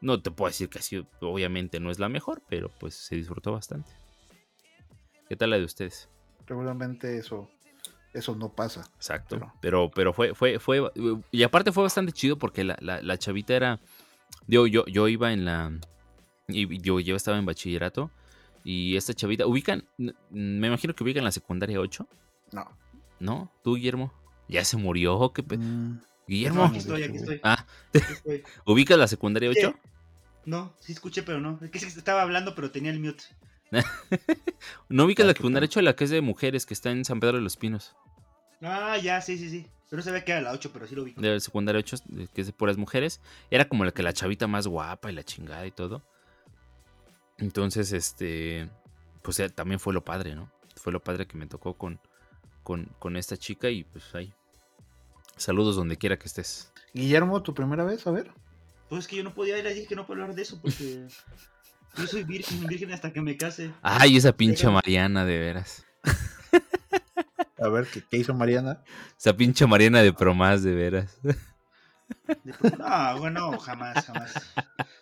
No te puedo decir que sido, obviamente no es la mejor, pero pues se disfrutó bastante. ¿Qué tal la de ustedes? Regularmente eso, eso no pasa. Exacto. Pero- Pero, pero fue, fue, fue, y aparte fue bastante chido porque la, la, la chavita era, yo, yo, yo iba en la, y yo, yo estaba en bachillerato y esta chavita, ubican, me imagino que ubican la secundaria 8, No. ¿no? ¿Tú, Guillermo? Ya se murió, ¿qué pe- Mm, No, Guillermo, aquí estoy, aquí estoy. ah, aquí estoy. ¿ubicas la secundaria 8? No, sí escuché, pero no. Es que estaba hablando, pero tenía el mute. ¿No ubicas Ah, la secundaria pena. 8, la que es de mujeres, que está en San Pedro de los Pinos? Ah, ya, sí, sí, sí. Pero no sabía que era la 8, pero sí lo vi. de secundaria 8, de- que es de puras mujeres, era como la que la chavita más guapa y la chingada y todo. Entonces, este, pues eh, también fue lo padre, ¿no? Fue lo padre que me tocó con, con, con esta chica y pues ahí. Saludos donde quiera que estés. Guillermo, ¿tu primera vez? A ver. Pues es que yo no podía ir, dije que no puedo hablar de eso porque yo soy virgen, virgen hasta que me case. Ay, esa pinche Mariana, de veras. A ver, ¿qué, qué hizo Mariana? Esa pinche Mariana de promás, de veras. De pro- No, bueno, jamás, jamás.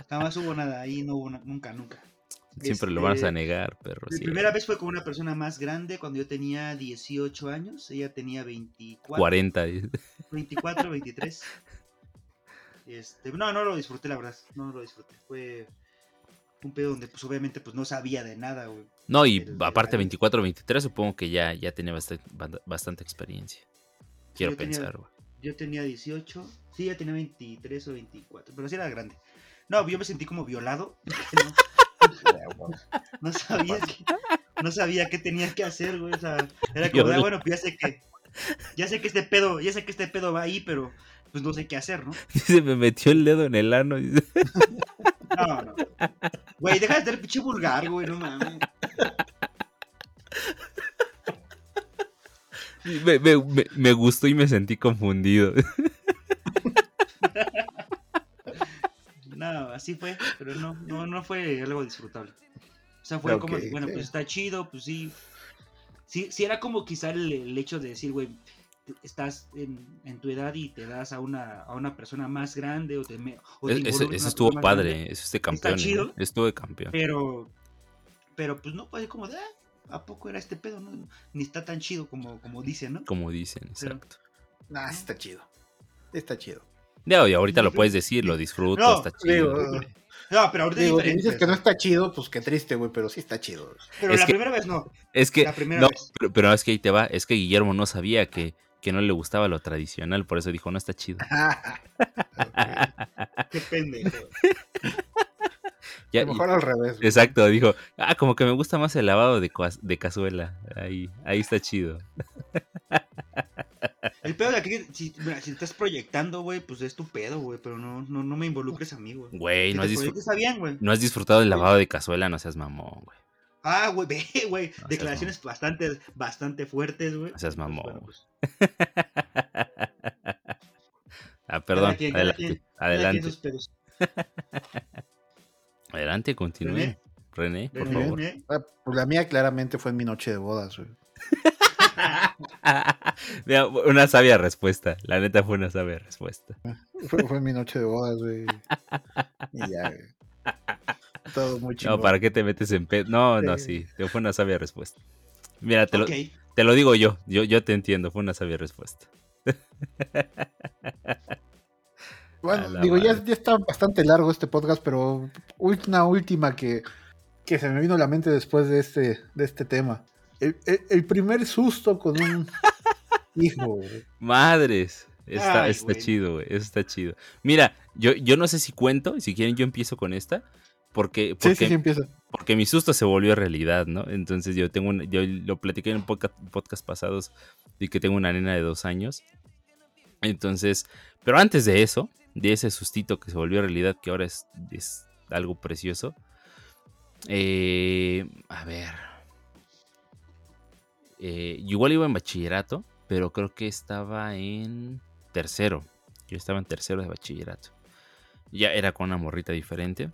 Jamás hubo nada ahí, no hubo nunca, nunca. Siempre lo Este, vas a negar, perro. Mi sí. primera vez fue con una persona más grande cuando yo tenía 18 años. Ella tenía 24. 40. 24, 23. Este, no, no lo disfruté, la verdad. No lo disfruté. Fue un pedo donde, pues, obviamente, pues, no sabía de nada, güey. No, y del aparte año. 24, 23, supongo que ya, ya tenía bastante, bastante experiencia. Quiero yo tenía- pensar, güey. Yo tenía 18. Sí, ella tenía 23 o 24. Pero sí era grande. No, yo me sentí como violado. No, sabía que, no sabía qué tenía que hacer, güey. O sea, era como, ah, bueno, pues ya sé que. Ya sé que este pedo, ya sé que este pedo va ahí, pero pues no sé qué hacer, ¿no? Se me metió el dedo en el ano. dice. No, no. Güey, deja de ser pinche vulgar, güey, no mames. Me, me- me- me gustó y me sentí confundido. No, así fue, pero no, no, no fue algo disfrutable. O sea, fue como, bueno, pues está chido, pues sí. Sí, sí era como quizá el, el hecho de decir, güey, estás en, en tu edad y te das a una, a una persona más grande o te, me- o te Es- Ese, ese estuvo padre. Eso es de campeón. ¿eh? chido. Estuvo de campeón. Pero, pero pues no, pues como de, ah, ¿a poco era este pedo? No, ni está tan chido como, como dicen, ¿no? Como dicen, Pero- exacto. Ah, está chido. Está chido. Ya, y ahorita lo puedes decir, lo disfruto, No, está chido. digo, güey. No, pero ahorita Digo, si dices que no está chido, pues qué triste, güey, pero sí está chido. Pero Es la que- primera vez no. Es que, La primera no, vez. pero, pero es que ahí te va. Es que Guillermo no sabía que, que no le gustaba lo tradicional, por eso dijo, no está chido. Qué pendejo. Ya, A lo mejor al revés. güey. Exacto, dijo, ah, como que me gusta más el lavado de, de cazuela. Ahí, ahí está chido. El pedo de aquí, si, mira, si estás proyectando, güey, pues es tu pedo, güey, pero no, no, no me involucres a mí, güey. Güey, Si no has, disfr- bien, no has disfrutado del lavado de cazuela, no seas mamón, güey. Ah, güey, ve, güey. Declaraciones bastante, bastante fuertes, güey. No seas Pues, mamón. bueno, pues, ah, perdón, quien, adelante, quien, cada quien adelante, sus pedos. adelante, continúe. René. René, por René, favor. René. Ah, pues la mía claramente fue en mi noche de bodas, güey. Mira, una sabia respuesta. La neta fue una sabia respuesta. Fue, fue mi noche de bodas, güey. Y ya, güey. Todo muy chido. No, ¿para qué te metes en pedo? No, no, sí. Fue una sabia respuesta. Mira, te lo, te lo digo yo. yo. Yo te entiendo. Fue una sabia respuesta. Bueno, digo, ya, ya está bastante largo este podcast, pero una última que, que se me vino a la mente después de este, de este tema. El, el- el primer susto con un hijo. güey. Madres. Está, Ay, está güey. chido, güey. Eso está chido. Mira, yo, yo no sé si cuento. Si quieren, yo empiezo con esta. Porque, Sí, porque, sí, sí, empieza. porque mi susto se volvió realidad, ¿no? Entonces yo tengo un- yo lo platiqué en podcast, podcast pasados y que tengo una nena de dos años. Entonces, pero antes de eso, de ese sustito que se volvió realidad, que ahora es, es algo precioso. eh, a ver. Eh, yo igual iba en bachillerato, pero creo que estaba en tercero. Yo estaba en tercero de bachillerato. Ya era con una morrita diferente.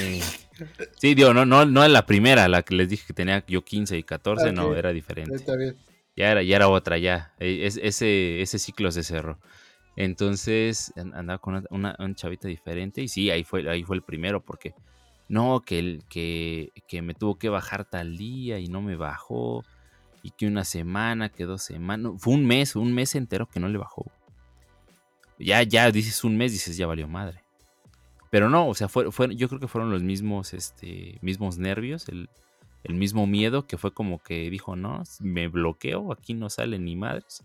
Eh, sí, digo, no, no, no la primera, la que les dije que tenía yo 15 y 14, no, Ok. era diferente. Está bien. Ya era, ya era otra, ya. Es- ese, ese ciclo se cerró. Entonces an- andaba con una, una- una chavita diferente y sí, ahí fue, ahí fue el primero porque no, que, que, que me tuvo que bajar tal día y no me bajó y que una semana, que dos semanas, fue un mes, un mes entero que no le bajó. Ya, ya dices un mes, dices ya valió madre. Pero no, o sea, fue, fue- yo creo que fueron los mismos, este, mismos nervios, el, el mismo miedo que fue como que dijo, no, me bloqueo, aquí no sale ni madres.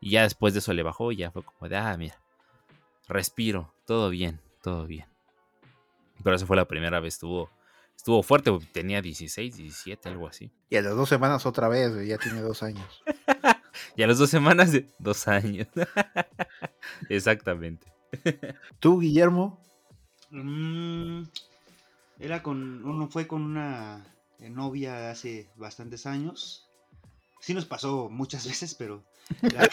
Y ya después de eso le bajó ya fue como de, ah, mira, respiro, todo bien, todo bien. Pero esa fue la primera vez, estuvo, estuvo fuerte, tenía 16, 17, algo así. Y a las dos semanas otra vez, ya tiene dos años. Y a las dos semanas de dos años. Exactamente. Tú, Guillermo, Mm, era con. Uno fue con una eh, novia hace bastantes años. Sí nos pasó muchas veces, pero. La,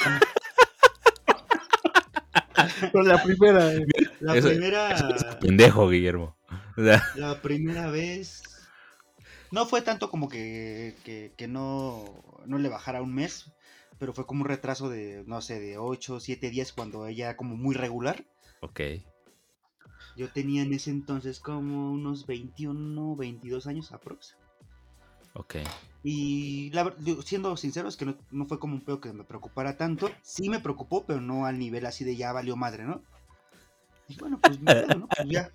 con la primera. güey. la Eso- primera. Pendejo, Guillermo. O sea, La primera vez. No fue tanto como que, que, que no, no le bajara un mes, pero fue como un retraso de, no sé, de 8, 7 días cuando ella era como muy regular. ok. Yo tenía en ese entonces como unos 21, 22 años aprox. Ok. Y la, siendo sincero, es que no, no fue como un pedo que me preocupara tanto. Sí me preocupó, pero no al nivel así de ya valió madre, ¿no? Y bueno, pues, ni pedo, ¿no? Pues ya,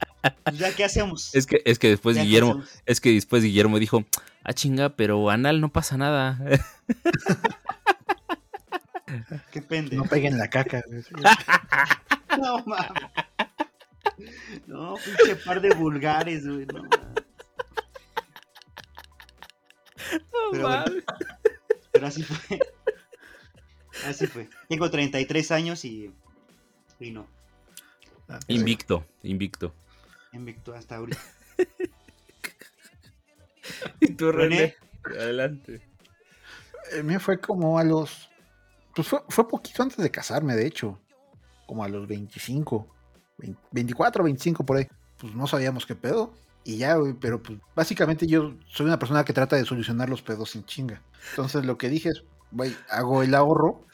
ya, ¿qué hacemos? Es que, es que después Ya, ¿qué Guillermo, es que después Guillermo dijo, ah chinga, pero anal no pasa nada. Qué pendejo. No peguen la caca. güey. No mames. No, pinche par de vulgares, güey. No, mames. Pero bueno, pero así fue. Así fue. Tengo 33 años y. Y no. Ah, Invicto, invicto. Invicto hasta ahorita. Y tú, René. adelante. El mío fue como a los. Pues fue, fue poquito antes de casarme, de hecho. Como a los 25. 20 24, 25 por ahí. Pues no sabíamos qué pedo. Y ya, güey, pero pues básicamente yo soy una persona que trata de solucionar los pedos sin chinga. Entonces lo que dije es, güey, hago el ahorro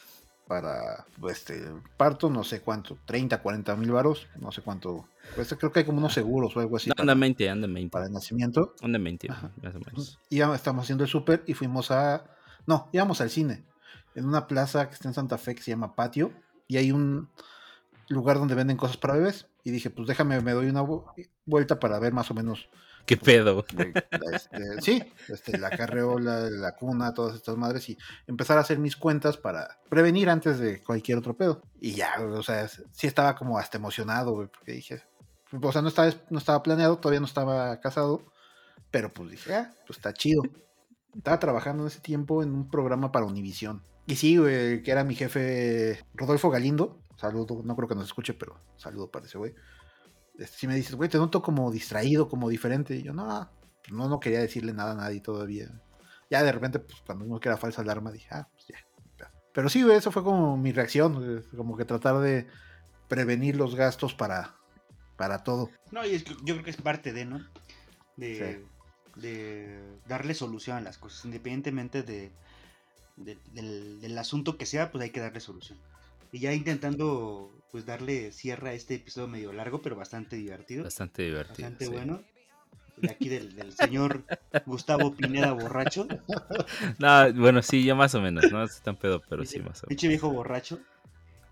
para, este, parto, no sé cuánto, 30, 40 mil varos, no sé cuánto. Pues creo que hay como unos seguros o algo así No, para, anda 20, anda 20. para el nacimiento. Anda 20, Ajá. más o menos. Y ya estamos haciendo el súper y fuimos a. No, íbamos al cine. En una plaza que está en Santa Fe que se llama Patio. Y hay un lugar donde venden cosas para bebés. Y dije, pues déjame, me doy una vu- vuelta para ver más o menos. ¿Qué pedo? este, sí, este, la carreola, la cuna, todas estas madres. Y empezar a hacer mis cuentas para prevenir antes de cualquier otro pedo. Y ya, o sea, sí estaba como hasta emocionado, güey, porque dije. O sea, no estaba, no estaba planeado, todavía no estaba casado. Pero pues dije, ah, pues está chido. Estaba trabajando en ese tiempo en un programa para Univisión. Y sí, güey, que era mi jefe Rodolfo Galindo. Saludo, no creo que nos escuche, pero saludo para ese güey. Este, sí me dices, güey, te noto como distraído, como diferente. Y yo, no, pues no, no quería decirle nada a nadie todavía. Ya de repente, pues cuando vimos que era falsa alarma, dije, ah, pues ya. Pero sí, eso fue como mi reacción. Como que tratar de prevenir los gastos para, para todo. No, y es que yo creo que es parte de, ¿no? De, de darle solución a las cosas, independientemente de, del asunto que sea, pues hay que darle solución. Y ya intentando pues darle cierre a este episodio medio largo, pero bastante divertido. Bastante divertido. Bastante sí. bueno. De aquí del, del señor Gustavo Pineda borracho. No, bueno, sí, ya más o menos, no es tan pedo, pero sí, más o menos. Pinche viejo borracho.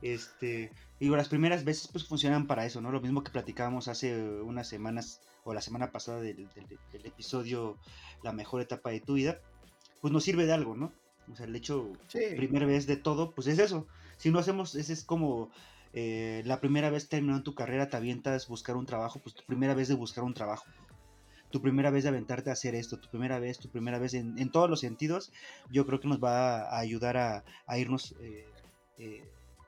Este, digo, las primeras veces pues funcionan para eso, ¿no? Lo mismo que platicábamos hace unas semanas o la semana pasada del, del- del episodio La mejor etapa de tu vida, pues nos sirve de algo, ¿no? O sea, el hecho, Sí. primera vez de todo, pues es eso. Si no hacemos, ese es como eh, la primera vez terminando tu carrera, te avientas buscar un trabajo, pues tu primera vez de buscar un trabajo. Tu primera vez de aventarte a hacer esto, tu primera vez, tu primera vez en, en todos los sentidos, yo creo que nos va a ayudar a, irnos eh, eh,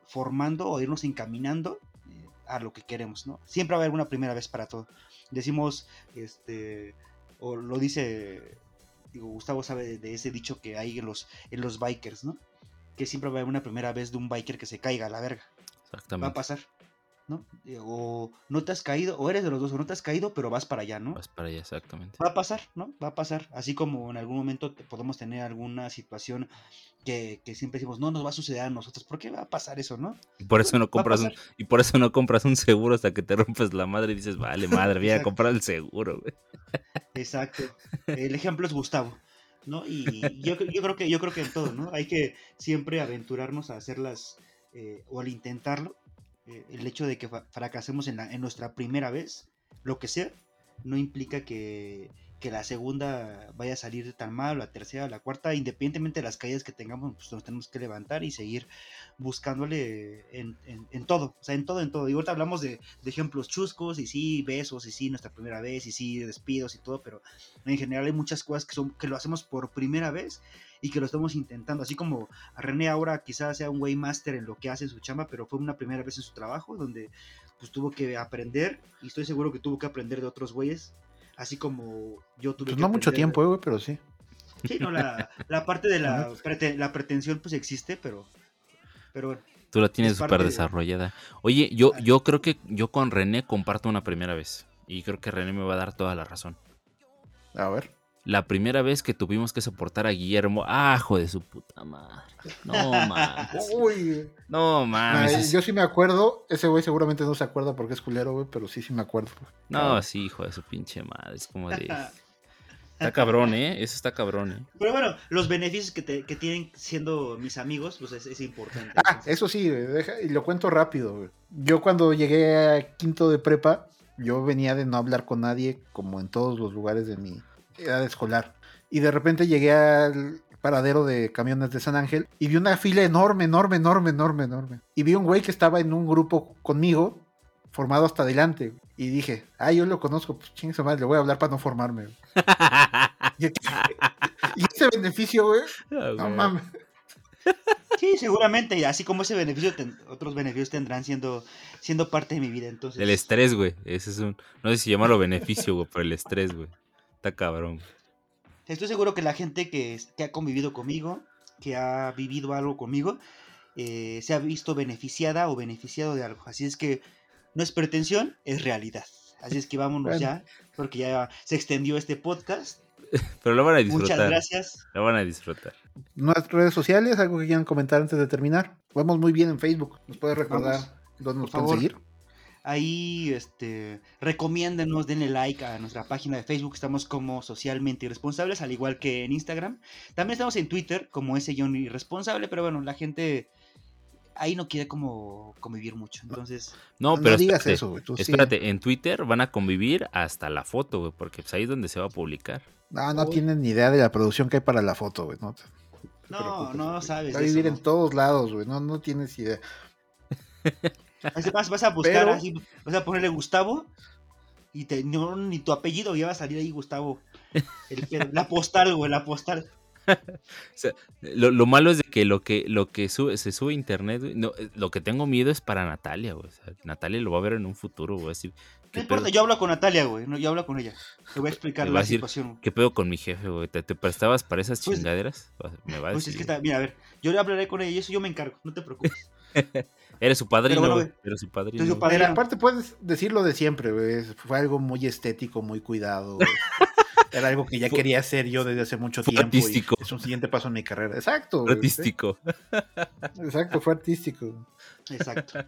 formando o irnos encaminando a lo que queremos, ¿no? Siempre va a haber una primera vez para todo. Decimos, este, o lo dice, digo, Gustavo sabe de ese dicho que hay en los, en los bikers, ¿no? Que siempre va a haber una primera vez de un biker que se caiga a la verga. Va a Exactamente. pasar, ¿no? Eh, O no te has caído, o eres de los dos, o no te has caído, pero vas para allá, ¿no? Vas para allá, exactamente. Va a pasar, ¿no? Va a pasar. Así como en algún momento te- podemos tener alguna situación que, que siempre decimos, no nos va a suceder a nosotros. ¿Por qué va a pasar eso, no? Y por eso no compras un, y por eso no compras un seguro hasta que te rompes la madre y dices, vale, madre, voy a comprar el seguro, güey. Exacto. El ejemplo es Gustavo, ¿no? Y yo, yo creo que yo creo que en todo, ¿no? Hay que siempre aventurarnos a hacerlas eh, o al intentarlo. eh, el hecho de que fracasemos en, la- en nuestra primera vez, lo que sea, no implica que, que la segunda vaya a salir tan mal, la tercera, la cuarta, independientemente de las caídas que tengamos, pues nos tenemos que levantar y seguir buscándole en, todo, o sea, en todo, en todo. Y ahorita hablamos de, ejemplos chuscos, y sí, besos, y sí, nuestra primera vez, y sí, despidos y todo, pero en general hay muchas cosas que, son, que lo hacemos por primera vez y que lo estamos intentando. Así como René ahora quizás sea un waymaster en lo que hace en su chamba, pero fue una primera vez en su trabajo donde pues tuvo que aprender y estoy seguro que tuvo que aprender de otros güeyes. Así como yo tuve Pues que no mucho tiempo, eh, güey, pero sí. Sí, no, la, la parte de la, prete- la pretensión pues existe, pero, pero bueno. Tú la tienes súper de- desarrollada. Oye, yo, yo creo que yo con René comparto una primera vez. Y creo que René me va a dar toda la razón. A ver. La primera vez que tuvimos que soportar a Guillermo, ajo de su puta madre. No mames. Uy. No mames. Yo sí me acuerdo. Ese güey seguramente no se acuerda porque es culero, güey, pero sí, sí me acuerdo. No, sí, hijo de su pinche madre. Es como de. Está cabrón, ¿eh? Eso está cabrón, ¿eh? Pero bueno, los beneficios que, te- que tienen siendo mis amigos, pues es, es importante. Ah, eso sí, deja- y lo cuento rápido. güey. Yo cuando llegué a quinto de prepa, yo venía de no hablar con nadie, como en todos los lugares de mi edad escolar. Y de repente llegué al paradero de camiones de San Ángel y vi una fila enorme, enorme, enorme, enorme, enorme. Y vi un güey que estaba en un grupo conmigo, formado hasta adelante. Y dije, ah, yo lo conozco, pues chingue madre, le voy a hablar para no formarme. güey". Y, ese beneficio, güey, no mames. Sí, seguramente, y así como ese beneficio, ten- otros beneficios tendrán siendo, siendo parte de mi vida. Entonces, El estrés, güey. Ese es un. No sé si llamarlo beneficio, güey, pero el estrés, güey. Está cabrón. Estoy seguro que la gente que, ha convivido conmigo, que ha vivido algo conmigo, eh, se ha visto beneficiada o beneficiado de algo. Así es que no es pretensión, es realidad. Así es que vámonos Bueno. ya, porque ya se extendió este podcast. Pero lo van a Muchas disfrutar. gracias. Lo van a disfrutar. Nuestras redes sociales, algo que quieran comentar antes de terminar. Vamos muy bien en Facebook. ¿Nos puedes recordar Vamos. dónde nos pueden favor. seguir? Ahí, este, recomiéndenos, denle like a nuestra página de Facebook. Estamos como socialmente irresponsables, al igual que en Instagram. También estamos en Twitter como ese John irresponsable, pero bueno, la gente ahí no quiere como convivir mucho. Entonces, No, No, pero digas espérate, eso, güey. tú sí. espérate, en Twitter van a convivir hasta la foto, güey, porque pues ahí es donde se va a publicar. No, no Uy. tienen ni idea de la producción que hay para la foto, güey. No, no, no sabes. Va a vivir eso, en todos lados, güey. No, no tienes idea. Así Vas, vas a buscar Pero- así, vas a ponerle Gustavo y te, no, ni tu apellido, ya va a salir ahí Gustavo. El la postal, güey, la postal. Lo, lo malo es de que lo que, lo que sube, se sube a internet, güey, no, lo que tengo miedo es para Natalia, güey. o sea, Natalia lo va a ver en un futuro, güey. Así, No ¿qué, importa, pedo, yo hablo con Natalia, güey. No, yo hablo con ella. Te voy a explicar la a decir, situación. güey. ¿Qué pedo con mi jefe, güey? ¿Te, te prestabas para esas Pues- chingaderas? Me va a Pues decir. es que está, mira, a ver, yo le hablaré con ella y eso yo me encargo, no te preocupes. Eres su padrino, Pero bueno. Eres su padrino. Su padrino. Pero aparte puedes decir lo de siempre, güey. Fue algo muy estético, muy cuidado. Era algo que ya Fue- quería hacer yo desde hace mucho fue tiempo. y artístico. es un siguiente paso en mi carrera. Exacto. Artístico. sí. Exacto, fue artístico. Exacto.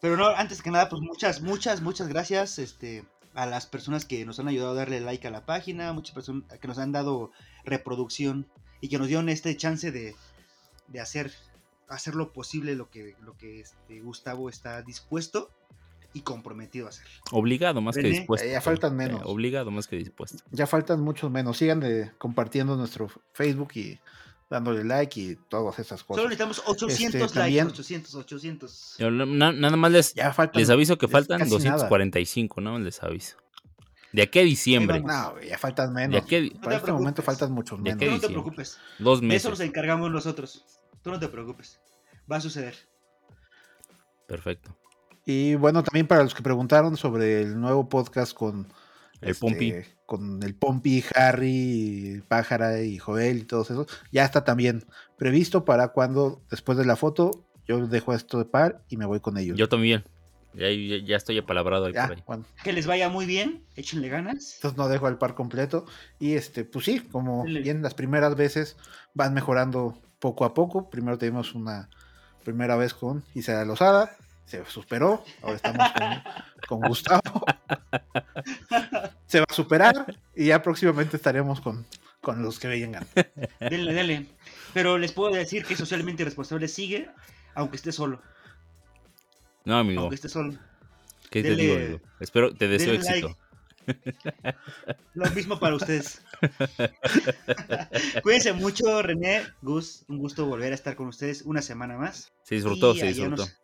Pero no, antes que nada, pues muchas, muchas, muchas gracias este, a las personas que nos han ayudado a darle like a la página, muchas personas que nos han dado reproducción y que nos dieron este chance de, de hacer, hacer lo posible lo que, lo que este, Gustavo está dispuesto y comprometido a hacer. Obligado más que dispuesto. ya faltan menos. Eh, obligado más que dispuesto. Ya faltan muchos menos. Sigan de, compartiendo nuestro Facebook y dándole like y todas esas Solo cosas. necesitamos 800 Este, likes, también- 800, 800. Yo na- nada más les, Ya faltan. les aviso que faltan casi 245, ¿no? Les aviso. De aquí a diciembre. No, ya faltan De menos. aquí a di- No Para te este momento faltan muchos ¿De menos. no te preocupes. dos De meses. eso nos encargamos nosotros. Tú no te preocupes. Va a suceder. Perfecto. Y bueno, también para los que preguntaron sobre el nuevo podcast con El Pompi. con el Pompi, Harry, Pájara y Joel y todos esos, ya está también previsto para cuando después de la foto yo dejo esto de par y me voy con ellos. Yo también. Ya, ya, ya estoy apalabrado ahí ya, por ahí. bueno, Que les vaya muy bien. Échenle ganas. entonces no dejo el par completo y este, pues sí, como bien las primeras veces van mejorando poco a poco. Primero tuvimos una primera vez con Isabel Lozada, se superó, ahora estamos con, con Gustavo. Se va a superar y ya próximamente estaremos con, con los que vengan. Denle, denle. Pero les puedo decir que socialmente irresponsable sigue, aunque esté solo. No, amigo. Aunque esté solo. ¿Qué te dele- digo, amigo? Espero, te deseo éxito. Lo mismo para ustedes. Cuídense mucho, René, Gus. Un gusto volver a estar con ustedes una semana más. Se disfrutó, Y se disfrutó. nos-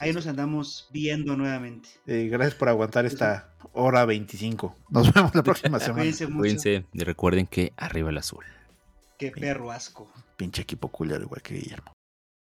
ahí nos andamos viendo nuevamente. Eh, gracias por aguantar esta hora 25. Nos vemos la próxima semana. Cuídense mucho. Cuídense y recuerden que arriba el azul. Qué perro asco. Pinche equipo culero igual que Guillermo.